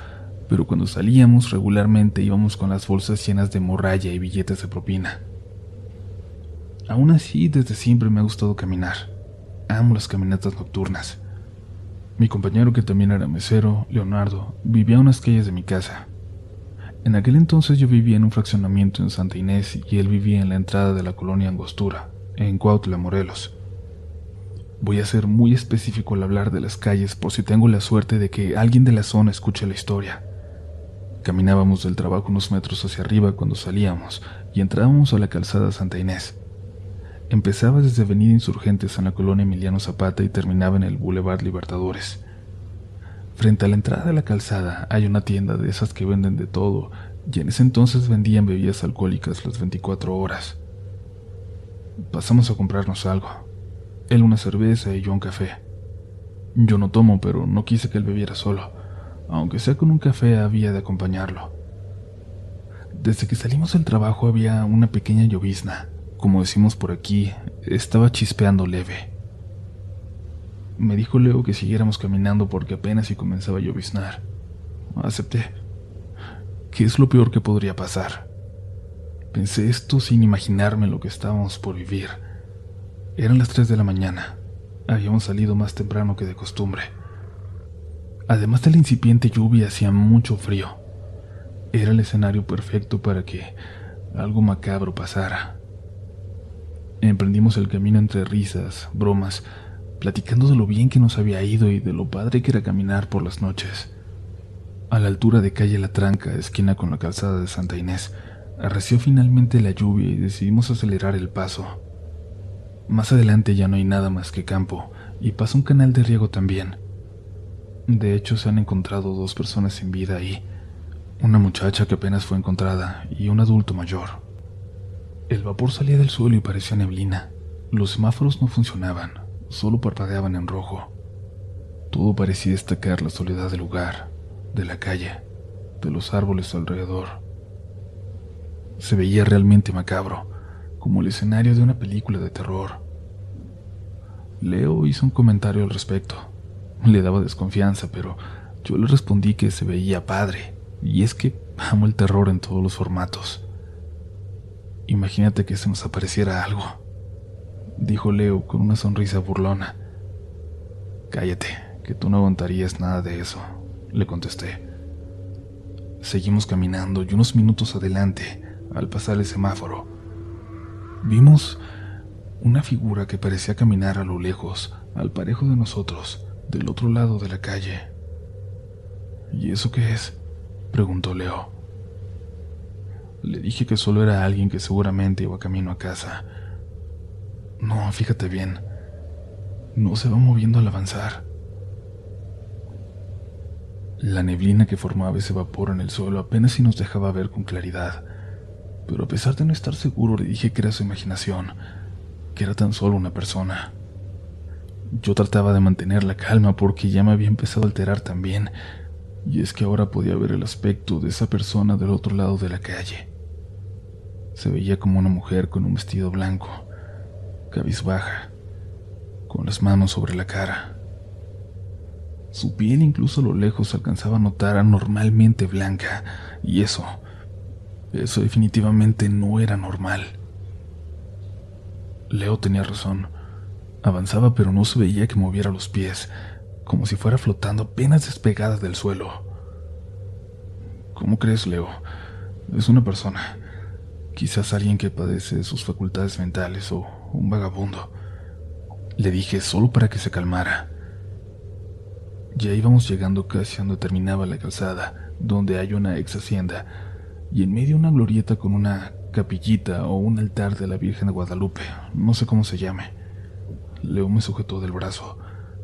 pero cuando salíamos regularmente íbamos con las bolsas llenas de morralla y billetes de propina. Aún así, desde siempre me ha gustado caminar. Amo las caminatas nocturnas. Mi compañero, que también era mesero, Leonardo, vivía a unas calles de mi casa. En aquel entonces yo vivía en un fraccionamiento en Santa Inés y él vivía en la entrada de la colonia Angostura, en Cuautla, Morelos. Voy a ser muy específico al hablar de las calles por si tengo la suerte de que alguien de la zona escuche la historia. Caminábamos del trabajo unos metros hacia arriba cuando salíamos y entrábamos a la calzada Santa Inés. Empezaba desde Avenida Insurgentes en la colonia Emiliano Zapata y terminaba en el Boulevard Libertadores. Frente a la entrada de la calzada hay una tienda de esas que venden de todo, y en ese entonces vendían bebidas alcohólicas las 24 horas. Pasamos a comprarnos algo. Él una cerveza y yo un café. Yo no tomo, pero no quise que él bebiera solo. Aunque sea con un café, había de acompañarlo. Desde que salimos del trabajo había una pequeña llovizna. Como decimos por aquí, estaba chispeando leve. Me dijo luego que siguiéramos caminando porque apenas si comenzaba a lloviznar. Acepté. ¿Qué es lo peor que podría pasar? Pensé esto sin imaginarme lo que estábamos por vivir. Eran las 3 de la mañana. Habíamos salido más temprano que de costumbre. Además de la incipiente lluvia, hacía mucho frío. Era el escenario perfecto para que algo macabro pasara. Emprendimos el camino entre risas, bromas platicando de lo bien que nos había ido y de lo padre que era caminar por las noches. A la altura de calle La Tranca, esquina con la calzada de Santa Inés, arreció finalmente la lluvia y decidimos acelerar el paso. Más adelante ya no hay nada más que campo y pasa un canal de riego también. De hecho, se han encontrado dos personas sin vida ahí, una muchacha que apenas fue encontrada y un adulto mayor. El vapor salía del suelo y parecía neblina. Los semáforos no funcionaban solo parpadeaban en rojo. Todo parecía destacar la soledad del lugar, de la calle, de los árboles alrededor. Se veía realmente macabro, como el escenario de una película de terror. Leo hizo un comentario al respecto. Le daba desconfianza, pero yo le respondí que se veía padre, y es que amo el terror en todos los formatos. Imagínate que se nos apareciera algo dijo Leo con una sonrisa burlona. Cállate, que tú no aguantarías nada de eso, le contesté. Seguimos caminando y unos minutos adelante, al pasar el semáforo, vimos una figura que parecía caminar a lo lejos, al parejo de nosotros, del otro lado de la calle. ¿Y eso qué es? preguntó Leo. Le dije que solo era alguien que seguramente iba camino a casa, no, fíjate bien. No se va moviendo al avanzar. La neblina que formaba ese vapor en el suelo apenas si nos dejaba ver con claridad, pero a pesar de no estar seguro le dije que era su imaginación, que era tan solo una persona. Yo trataba de mantener la calma porque ya me había empezado a alterar también, y es que ahora podía ver el aspecto de esa persona del otro lado de la calle. Se veía como una mujer con un vestido blanco, cabizbaja, con las manos sobre la cara. Su piel incluso a lo lejos alcanzaba a notar anormalmente blanca, y eso, eso definitivamente no era normal. Leo tenía razón. Avanzaba pero no se veía que moviera los pies, como si fuera flotando apenas despegada del suelo. ¿Cómo crees, Leo? Es una persona. Quizás alguien que padece sus facultades mentales o un vagabundo. Le dije solo para que se calmara. Ya íbamos llegando casi donde terminaba la calzada, donde hay una ex hacienda, y en medio una glorieta con una capillita o un altar de la Virgen de Guadalupe, no sé cómo se llame. Leo me sujetó del brazo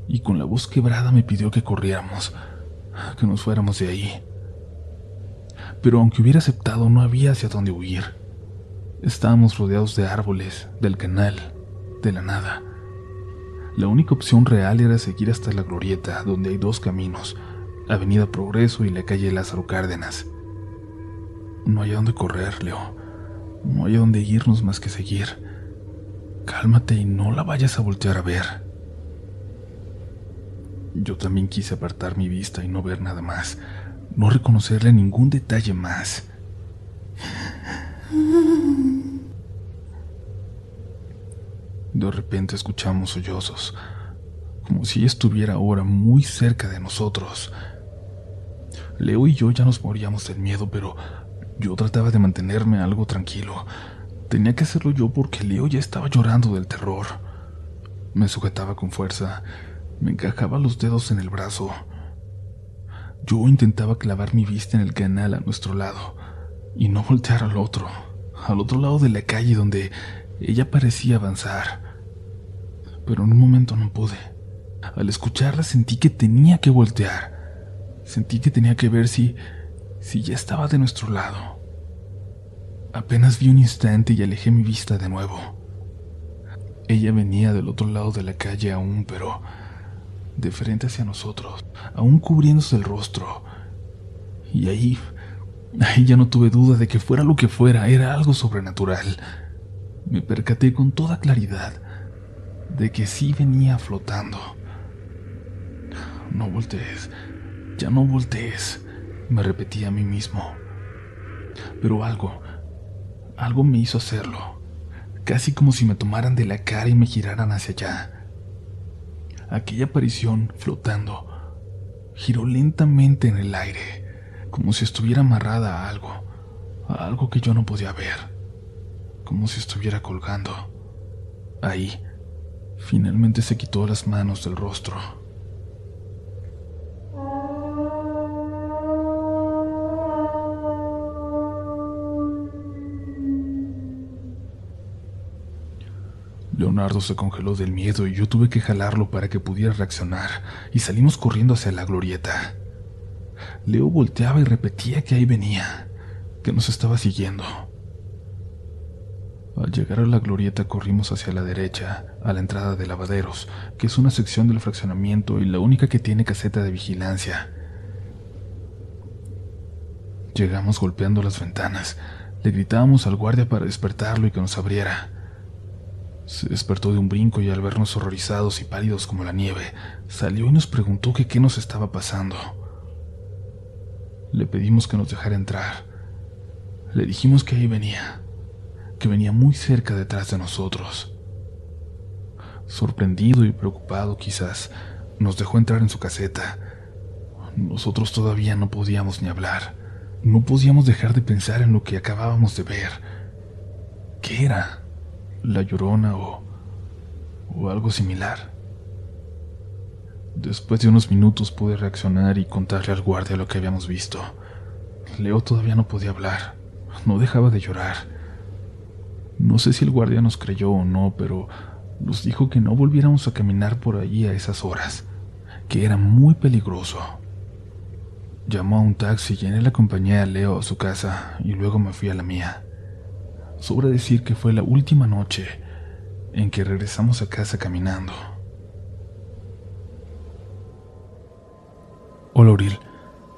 y con la voz quebrada me pidió que corriéramos, que nos fuéramos de ahí. Pero aunque hubiera aceptado, no había hacia dónde huir. Estábamos rodeados de árboles, del canal, de la nada. La única opción real era seguir hasta la glorieta, donde hay dos caminos, Avenida Progreso y la calle Lázaro Cárdenas. No hay a dónde correr, Leo. No hay a dónde irnos más que seguir. Cálmate y no la vayas a voltear a ver. Yo también quise apartar mi vista y no ver nada más, no reconocerle ningún detalle más. De repente escuchamos sollozos, como si estuviera ahora muy cerca de nosotros. Leo y yo ya nos moríamos del miedo, pero yo trataba de mantenerme algo tranquilo. Tenía que hacerlo yo porque Leo ya estaba llorando del terror. Me sujetaba con fuerza, me encajaba los dedos en el brazo. Yo intentaba clavar mi vista en el canal a nuestro lado y no voltear al otro, al otro lado de la calle donde ella parecía avanzar. Pero en un momento no pude. Al escucharla sentí que tenía que voltear. Sentí que tenía que ver si si ya estaba de nuestro lado. Apenas vi un instante y alejé mi vista de nuevo. Ella venía del otro lado de la calle aún, pero de frente hacia nosotros, aún cubriéndose el rostro. Y ahí, ahí ya no tuve duda de que fuera lo que fuera, era algo sobrenatural. Me percaté con toda claridad de que sí venía flotando. No voltees, ya no voltees, me repetí a mí mismo. Pero algo, algo me hizo hacerlo, casi como si me tomaran de la cara y me giraran hacia allá aquella aparición flotando giró lentamente en el aire, como si estuviera amarrada a algo, a algo que yo no podía ver, como si estuviera colgando. Ahí, finalmente se quitó las manos del rostro. Leonardo se congeló del miedo y yo tuve que jalarlo para que pudiera reaccionar, y salimos corriendo hacia la glorieta. Leo volteaba y repetía que ahí venía, que nos estaba siguiendo. Al llegar a la glorieta corrimos hacia la derecha, a la entrada de lavaderos, que es una sección del fraccionamiento y la única que tiene caseta de vigilancia. Llegamos golpeando las ventanas, le gritábamos al guardia para despertarlo y que nos abriera. Se despertó de un brinco y al vernos horrorizados y pálidos como la nieve, salió y nos preguntó que qué nos estaba pasando. Le pedimos que nos dejara entrar. Le dijimos que ahí venía, que venía muy cerca detrás de nosotros. Sorprendido y preocupado quizás, nos dejó entrar en su caseta. Nosotros todavía no podíamos ni hablar. No podíamos dejar de pensar en lo que acabábamos de ver. ¿Qué era? la llorona o, o algo similar. Después de unos minutos pude reaccionar y contarle al guardia lo que habíamos visto. Leo todavía no podía hablar, no dejaba de llorar. No sé si el guardia nos creyó o no, pero nos dijo que no volviéramos a caminar por allí a esas horas, que era muy peligroso. Llamó a un taxi y en él acompañé a Leo a su casa y luego me fui a la mía. Sobra decir que fue la última noche en que regresamos a casa caminando. Hola Auril,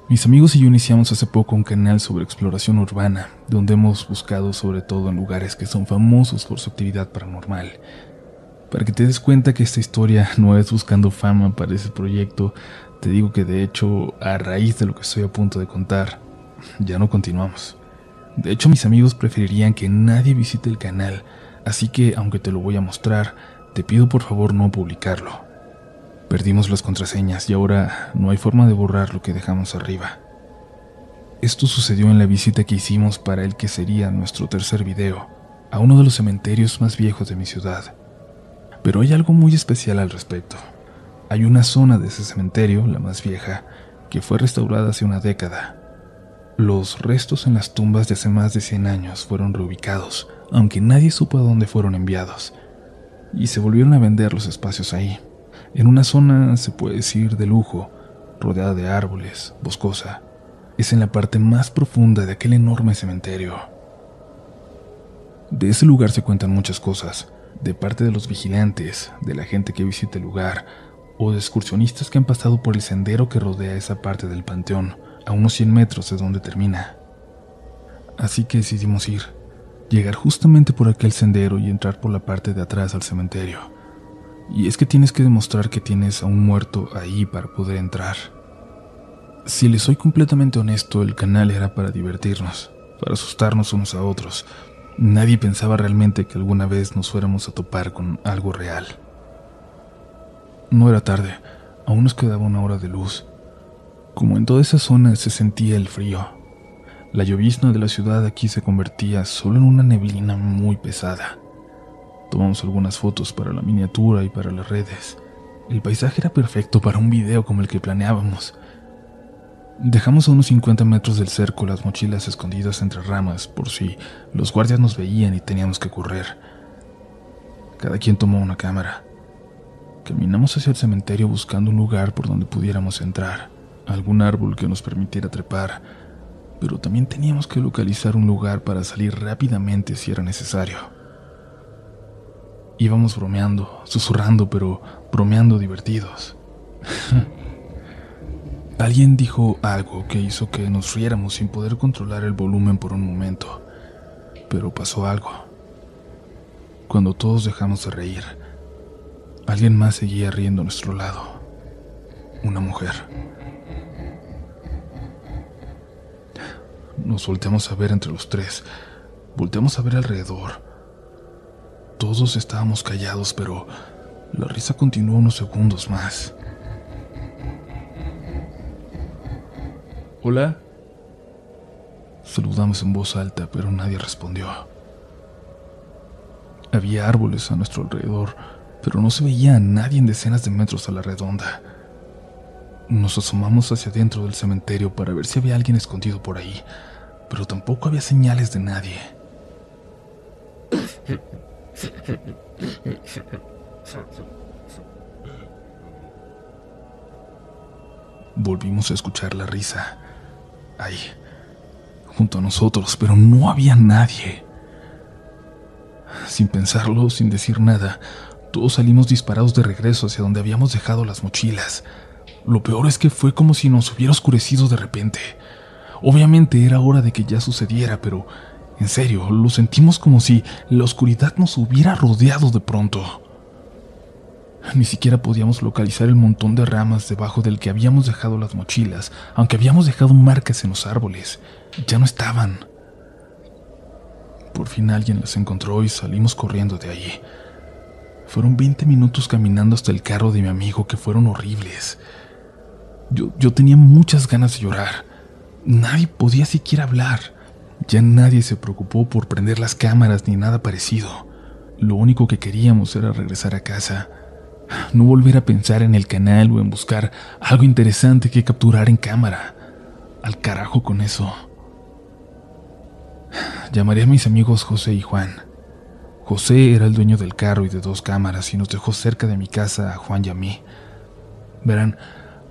mis amigos y yo iniciamos hace poco un canal sobre exploración urbana, donde hemos buscado sobre todo en lugares que son famosos por su actividad paranormal. Para que te des cuenta que esta historia no es buscando fama para ese proyecto, te digo que de hecho, a raíz de lo que estoy a punto de contar, ya no continuamos. De hecho, mis amigos preferirían que nadie visite el canal, así que aunque te lo voy a mostrar, te pido por favor no publicarlo. Perdimos las contraseñas y ahora no hay forma de borrar lo que dejamos arriba. Esto sucedió en la visita que hicimos para el que sería nuestro tercer video, a uno de los cementerios más viejos de mi ciudad. Pero hay algo muy especial al respecto. Hay una zona de ese cementerio, la más vieja, que fue restaurada hace una década. Los restos en las tumbas de hace más de 100 años fueron reubicados, aunque nadie supo a dónde fueron enviados, y se volvieron a vender los espacios ahí, en una zona, se puede decir, de lujo, rodeada de árboles, boscosa. Es en la parte más profunda de aquel enorme cementerio. De ese lugar se cuentan muchas cosas, de parte de los vigilantes, de la gente que visita el lugar, o de excursionistas que han pasado por el sendero que rodea esa parte del panteón, a unos 100 metros de donde termina. Así que decidimos ir, llegar justamente por aquel sendero y entrar por la parte de atrás al cementerio. Y es que tienes que demostrar que tienes a un muerto ahí para poder entrar. Si le soy completamente honesto, el canal era para divertirnos, para asustarnos unos a otros. Nadie pensaba realmente que alguna vez nos fuéramos a topar con algo real. No era tarde, aún nos quedaba una hora de luz. Como en toda esa zona se sentía el frío. La llovizna de la ciudad aquí se convertía solo en una neblina muy pesada. Tomamos algunas fotos para la miniatura y para las redes. El paisaje era perfecto para un video como el que planeábamos. Dejamos a unos 50 metros del cerco las mochilas escondidas entre ramas por si los guardias nos veían y teníamos que correr. Cada quien tomó una cámara. Caminamos hacia el cementerio buscando un lugar por donde pudiéramos entrar, algún árbol que nos permitiera trepar, pero también teníamos que localizar un lugar para salir rápidamente si era necesario. Íbamos bromeando, susurrando, pero bromeando divertidos. Alguien dijo algo que hizo que nos riéramos sin poder controlar el volumen por un momento. Pero pasó algo. Cuando todos dejamos de reír, alguien más seguía riendo a nuestro lado. Una mujer. Nos volteamos a ver entre los tres. Volteamos a ver alrededor. Todos estábamos callados, pero la risa continuó unos segundos más. Hola. Saludamos en voz alta, pero nadie respondió. Había árboles a nuestro alrededor, pero no se veía a nadie en decenas de metros a la redonda. Nos asomamos hacia adentro del cementerio para ver si había alguien escondido por ahí, pero tampoco había señales de nadie. Volvimos a escuchar la risa. Ahí, junto a nosotros, pero no había nadie. Sin pensarlo, sin decir nada, todos salimos disparados de regreso hacia donde habíamos dejado las mochilas. Lo peor es que fue como si nos hubiera oscurecido de repente. Obviamente era hora de que ya sucediera, pero en serio, lo sentimos como si la oscuridad nos hubiera rodeado de pronto. Ni siquiera podíamos localizar el montón de ramas debajo del que habíamos dejado las mochilas, aunque habíamos dejado marcas en los árboles. Ya no estaban. Por fin alguien las encontró y salimos corriendo de allí. Fueron 20 minutos caminando hasta el carro de mi amigo que fueron horribles. Yo, yo tenía muchas ganas de llorar. Nadie podía siquiera hablar. Ya nadie se preocupó por prender las cámaras ni nada parecido. Lo único que queríamos era regresar a casa. No volver a pensar en el canal o en buscar algo interesante que capturar en cámara. Al carajo con eso. Llamaré a mis amigos José y Juan. José era el dueño del carro y de dos cámaras y nos dejó cerca de mi casa a Juan y a mí. Verán,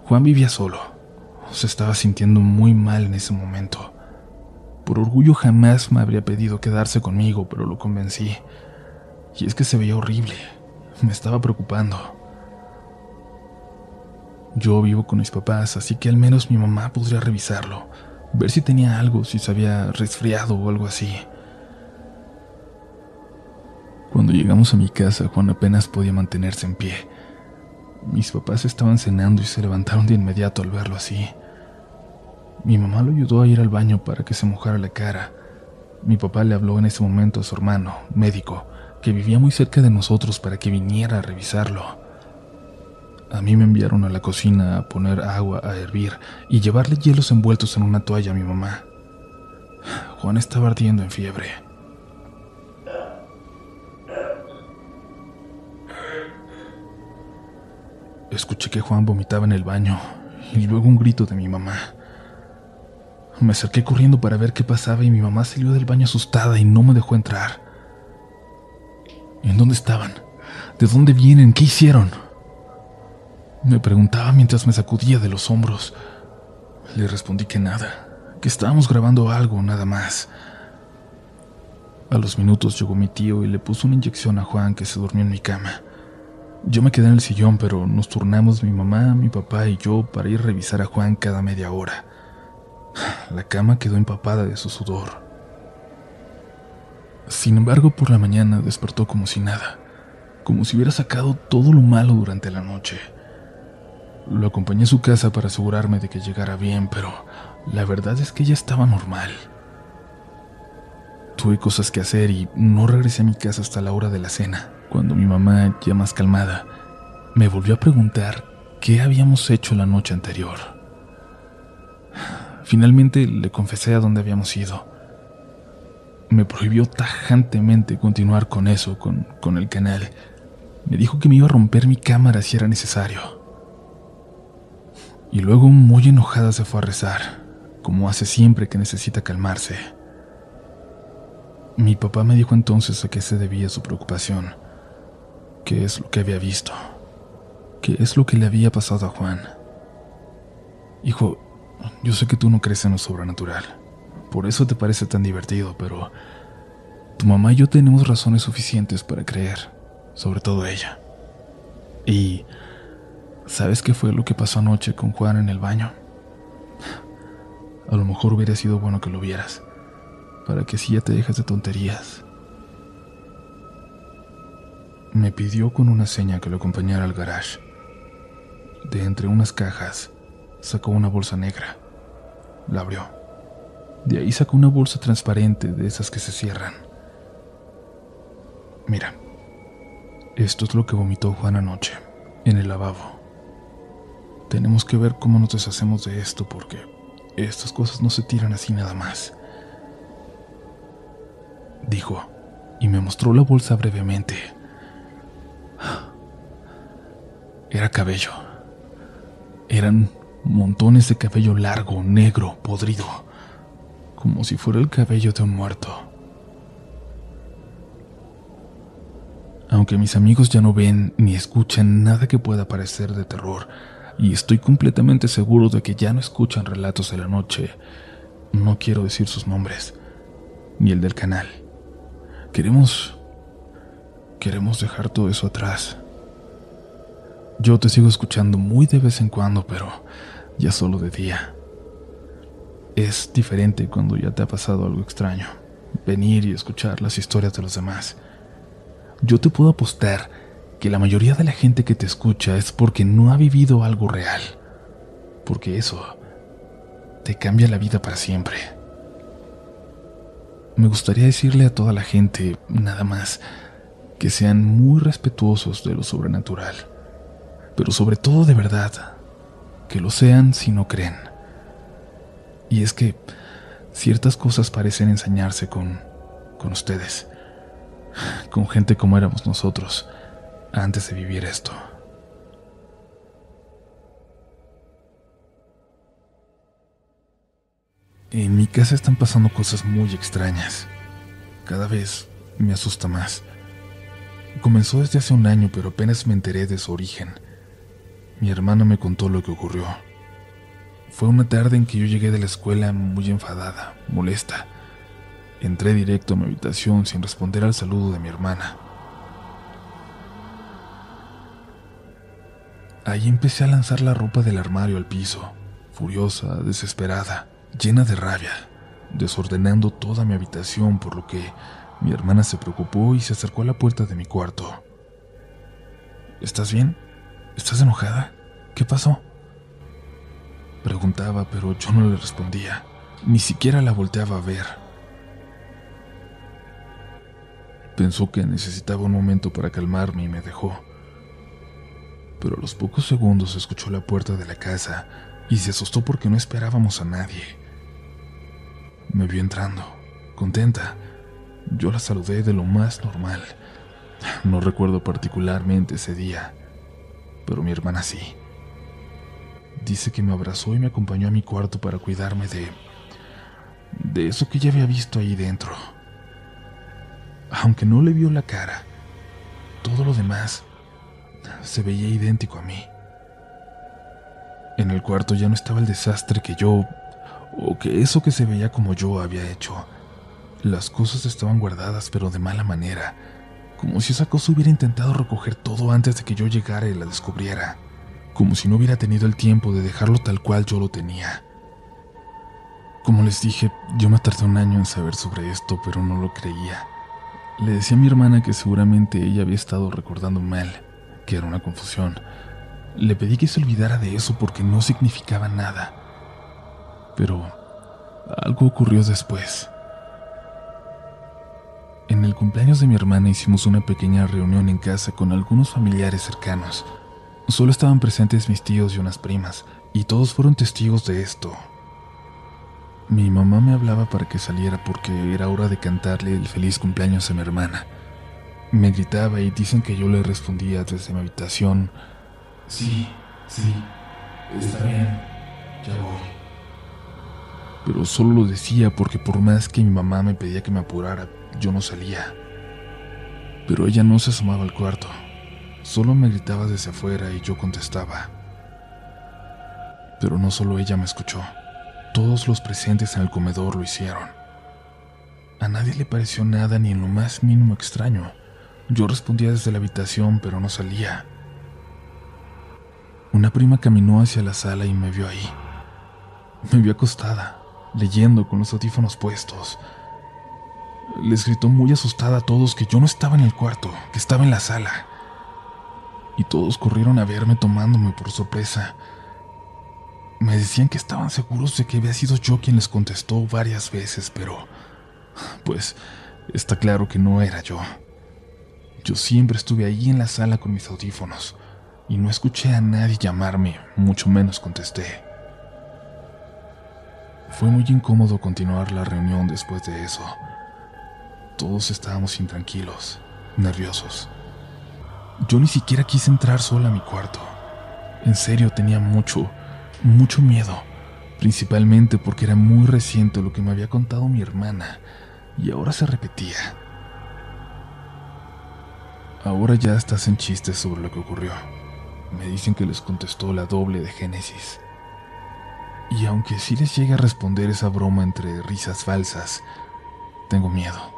Juan vivía solo. Se estaba sintiendo muy mal en ese momento. Por orgullo jamás me habría pedido quedarse conmigo, pero lo convencí. Y es que se veía horrible. Me estaba preocupando. Yo vivo con mis papás, así que al menos mi mamá podría revisarlo, ver si tenía algo, si se había resfriado o algo así. Cuando llegamos a mi casa, Juan apenas podía mantenerse en pie. Mis papás estaban cenando y se levantaron de inmediato al verlo así. Mi mamá lo ayudó a ir al baño para que se mojara la cara. Mi papá le habló en ese momento a su hermano, médico, que vivía muy cerca de nosotros para que viniera a revisarlo. A mí me enviaron a la cocina a poner agua a hervir y llevarle hielos envueltos en una toalla a mi mamá. Juan estaba ardiendo en fiebre. Escuché que Juan vomitaba en el baño y luego un grito de mi mamá. Me acerqué corriendo para ver qué pasaba y mi mamá salió del baño asustada y no me dejó entrar. ¿En dónde estaban? ¿De dónde vienen? ¿Qué hicieron? Me preguntaba mientras me sacudía de los hombros. Le respondí que nada, que estábamos grabando algo, nada más. A los minutos llegó mi tío y le puso una inyección a Juan que se durmió en mi cama. Yo me quedé en el sillón, pero nos turnamos mi mamá, mi papá y yo para ir a revisar a Juan cada media hora. La cama quedó empapada de su sudor. Sin embargo, por la mañana despertó como si nada, como si hubiera sacado todo lo malo durante la noche. Lo acompañé a su casa para asegurarme de que llegara bien, pero la verdad es que ella estaba normal. Tuve cosas que hacer y no regresé a mi casa hasta la hora de la cena, cuando mi mamá, ya más calmada, me volvió a preguntar qué habíamos hecho la noche anterior. Finalmente le confesé a dónde habíamos ido. Me prohibió tajantemente continuar con eso, con, con el canal. Me dijo que me iba a romper mi cámara si era necesario. Y luego, muy enojada, se fue a rezar, como hace siempre que necesita calmarse. Mi papá me dijo entonces a qué se debía su preocupación, qué es lo que había visto, qué es lo que le había pasado a Juan. Hijo, yo sé que tú no crees en lo sobrenatural. Por eso te parece tan divertido, pero tu mamá y yo tenemos razones suficientes para creer, sobre todo ella. Y ¿sabes qué fue lo que pasó anoche con Juan en el baño? A lo mejor hubiera sido bueno que lo vieras, para que así ya te dejes de tonterías. Me pidió con una seña que lo acompañara al garage. De entre unas cajas sacó una bolsa negra. La abrió. De ahí sacó una bolsa transparente de esas que se cierran. Mira, esto es lo que vomitó Juan anoche, en el lavabo. Tenemos que ver cómo nos deshacemos de esto porque estas cosas no se tiran así nada más. Dijo, y me mostró la bolsa brevemente. Era cabello. Eran montones de cabello largo, negro, podrido, como si fuera el cabello de un muerto. Aunque mis amigos ya no ven ni escuchan nada que pueda parecer de terror, y estoy completamente seguro de que ya no escuchan relatos de la noche, no quiero decir sus nombres, ni el del canal. Queremos... Queremos dejar todo eso atrás. Yo te sigo escuchando muy de vez en cuando, pero ya solo de día. Es diferente cuando ya te ha pasado algo extraño, venir y escuchar las historias de los demás. Yo te puedo apostar que la mayoría de la gente que te escucha es porque no ha vivido algo real, porque eso te cambia la vida para siempre. Me gustaría decirle a toda la gente, nada más, que sean muy respetuosos de lo sobrenatural, pero sobre todo de verdad, que lo sean si no creen. Y es que ciertas cosas parecen ensañarse con, con ustedes, con gente como éramos nosotros antes de vivir esto. En mi casa están pasando cosas muy extrañas. Cada vez me asusta más. Comenzó desde hace un año, pero apenas me enteré de su origen. Mi hermana me contó lo que ocurrió. Fue una tarde en que yo llegué de la escuela muy enfadada, molesta. Entré directo a mi habitación sin responder al saludo de mi hermana. Ahí empecé a lanzar la ropa del armario al piso, furiosa, desesperada, llena de rabia, desordenando toda mi habitación por lo que Mi hermana se preocupó y se acercó a la puerta de mi cuarto. ¿Estás bien? ¿Estás enojada? ¿Qué pasó? Preguntaba, pero yo no le respondía. Ni siquiera la volteaba a ver. Pensó que necesitaba un momento para calmarme y me dejó. Pero a los pocos segundos escuchó la puerta de la casa y se asustó porque no esperábamos a nadie. Me vio entrando, contenta. Yo la saludé de lo más normal. No recuerdo particularmente ese día, pero mi hermana sí. Dice que me abrazó y me acompañó a mi cuarto para cuidarme de... de eso que ya había visto ahí dentro. Aunque no le vio la cara, todo lo demás se veía idéntico a mí. En el cuarto ya no estaba el desastre que yo, o que eso que se veía como yo había hecho. Las cosas estaban guardadas, pero de mala manera, como si esa cosa hubiera intentado recoger todo antes de que yo llegara y la descubriera, como si no hubiera tenido el tiempo de dejarlo tal cual yo lo tenía. Como les dije, yo me tardé un año en saber sobre esto, pero no lo creía. Le decía a mi hermana que seguramente ella había estado recordando mal, que era una confusión. Le pedí que se olvidara de eso porque no significaba nada. Pero algo ocurrió después. En el cumpleaños de mi hermana hicimos una pequeña reunión en casa con algunos familiares cercanos. Solo estaban presentes mis tíos y unas primas, y todos fueron testigos de esto. Mi mamá me hablaba para que saliera porque era hora de cantarle el feliz cumpleaños a mi hermana. Me gritaba y dicen que yo le respondía desde mi habitación, sí, sí, está bien, ya voy. Pero solo lo decía porque por más que mi mamá me pedía que me apurara, yo no salía. Pero ella no se asomaba al cuarto. Solo me gritaba desde afuera y yo contestaba. Pero no solo ella me escuchó. Todos los presentes en el comedor lo hicieron. A nadie le pareció nada ni en lo más mínimo extraño. Yo respondía desde la habitación, pero no salía. Una prima caminó hacia la sala y me vio ahí. Me vio acostada, leyendo con los audífonos puestos. Les gritó muy asustada a todos que yo no estaba en el cuarto, que estaba en la sala. Y todos corrieron a verme tomándome por sorpresa. Me decían que estaban seguros de que había sido yo quien les contestó varias veces, pero... Pues está claro que no era yo. Yo siempre estuve ahí en la sala con mis audífonos y no escuché a nadie llamarme, mucho menos contesté. Fue muy incómodo continuar la reunión después de eso. Todos estábamos intranquilos, nerviosos. Yo ni siquiera quise entrar sola a mi cuarto. En serio tenía mucho, mucho miedo, principalmente porque era muy reciente lo que me había contado mi hermana y ahora se repetía. Ahora ya hasta hacen chistes sobre lo que ocurrió. Me dicen que les contestó la doble de Génesis. Y aunque sí les llegue a responder esa broma entre risas falsas, tengo miedo.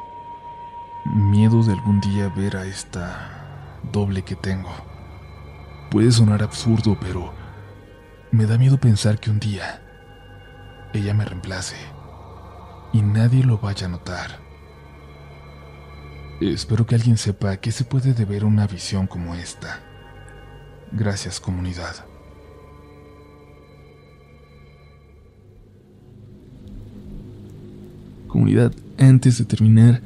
Miedo de algún día ver a esta doble que tengo. Puede sonar absurdo, pero me da miedo pensar que un día ella me reemplace y nadie lo vaya a notar. Espero que alguien sepa qué se puede deber una visión como esta. Gracias comunidad. Comunidad, antes de terminar,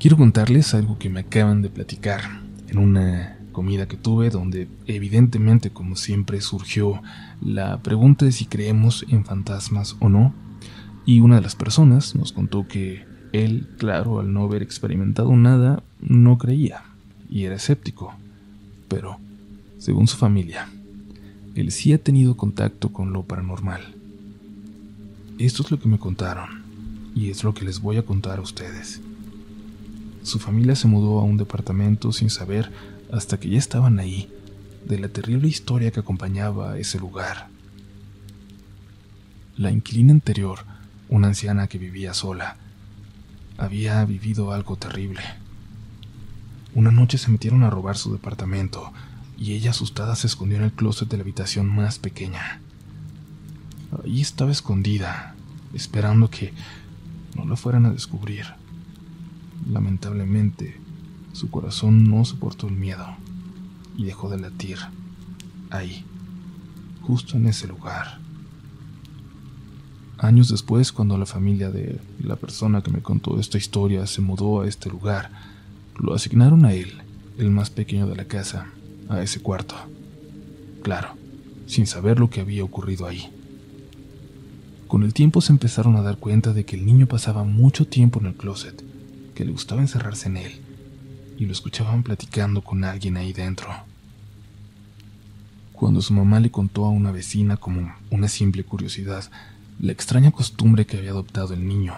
quiero contarles algo que me acaban de platicar en una comida que tuve donde evidentemente como siempre surgió la pregunta de si creemos en fantasmas o no y una de las personas nos contó que él, claro, al no haber experimentado nada, no creía y era escéptico, pero según su familia, él sí ha tenido contacto con lo paranormal. Esto es lo que me contaron y es lo que les voy a contar a ustedes. Su familia se mudó a un departamento sin saber, hasta que ya estaban ahí, de la terrible historia que acompañaba a ese lugar. La inquilina anterior, una anciana que vivía sola, había vivido algo terrible. Una noche se metieron a robar su departamento y ella asustada se escondió en el closet de la habitación más pequeña. Allí estaba escondida, esperando que no la fueran a descubrir. Lamentablemente, su corazón no soportó el miedo y dejó de latir ahí, justo en ese lugar. Años después, cuando la familia de la persona que me contó esta historia se mudó a este lugar, lo asignaron a él, el más pequeño de la casa, a ese cuarto. Claro, sin saber lo que había ocurrido ahí. Con el tiempo se empezaron a dar cuenta de que el niño pasaba mucho tiempo en el closet, que le gustaba encerrarse en él, y lo escuchaban platicando con alguien ahí dentro. Cuando su mamá le contó a una vecina como una simple curiosidad la extraña costumbre que había adoptado el niño,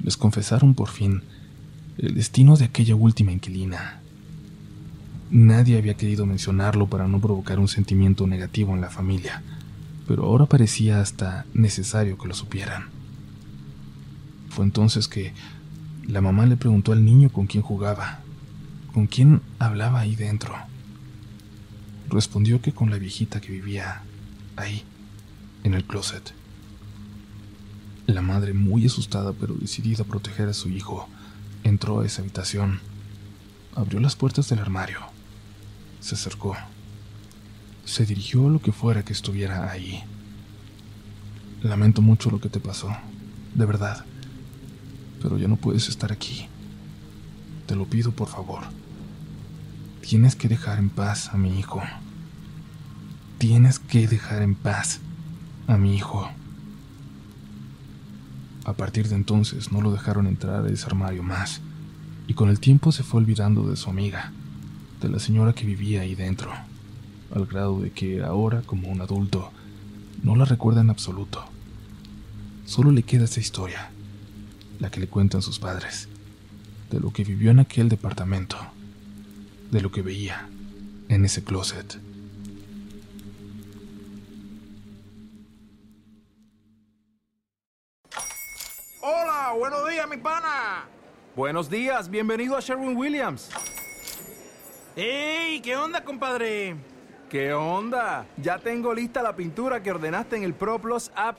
les confesaron por fin el destino de aquella última inquilina. Nadie había querido mencionarlo para no provocar un sentimiento negativo en la familia, pero ahora parecía hasta necesario que lo supieran. Fue entonces que la mamá le preguntó al niño con quién jugaba, con quién hablaba ahí dentro. Respondió que con la viejita que vivía ahí, en el closet. La madre, muy asustada pero decidida a proteger a su hijo, entró a esa habitación, abrió las puertas del armario, se acercó, se dirigió a lo que fuera que estuviera ahí. Lamento mucho lo que te pasó, de verdad, pero ya no puedes estar aquí. Te lo pido por favor. Tienes que dejar en paz a mi hijo. Tienes que dejar en paz a mi hijo. A partir de entonces no lo dejaron entrar a ese armario más, y con el tiempo se fue olvidando de su amiga, de la señora que vivía ahí dentro, al grado de que ahora, como un adulto, no la recuerda en absoluto. Solo le queda esa historia, la que le cuentan sus padres, de lo que vivió en aquel departamento, de lo que veía en ese closet.
buenos días, mi pana.
Buenos días, bienvenido a Sherwin Williams.
¡Ey! ¿Qué onda, compadre?
¿Qué onda? Ya tengo lista la pintura que ordenaste en el ProPlus app.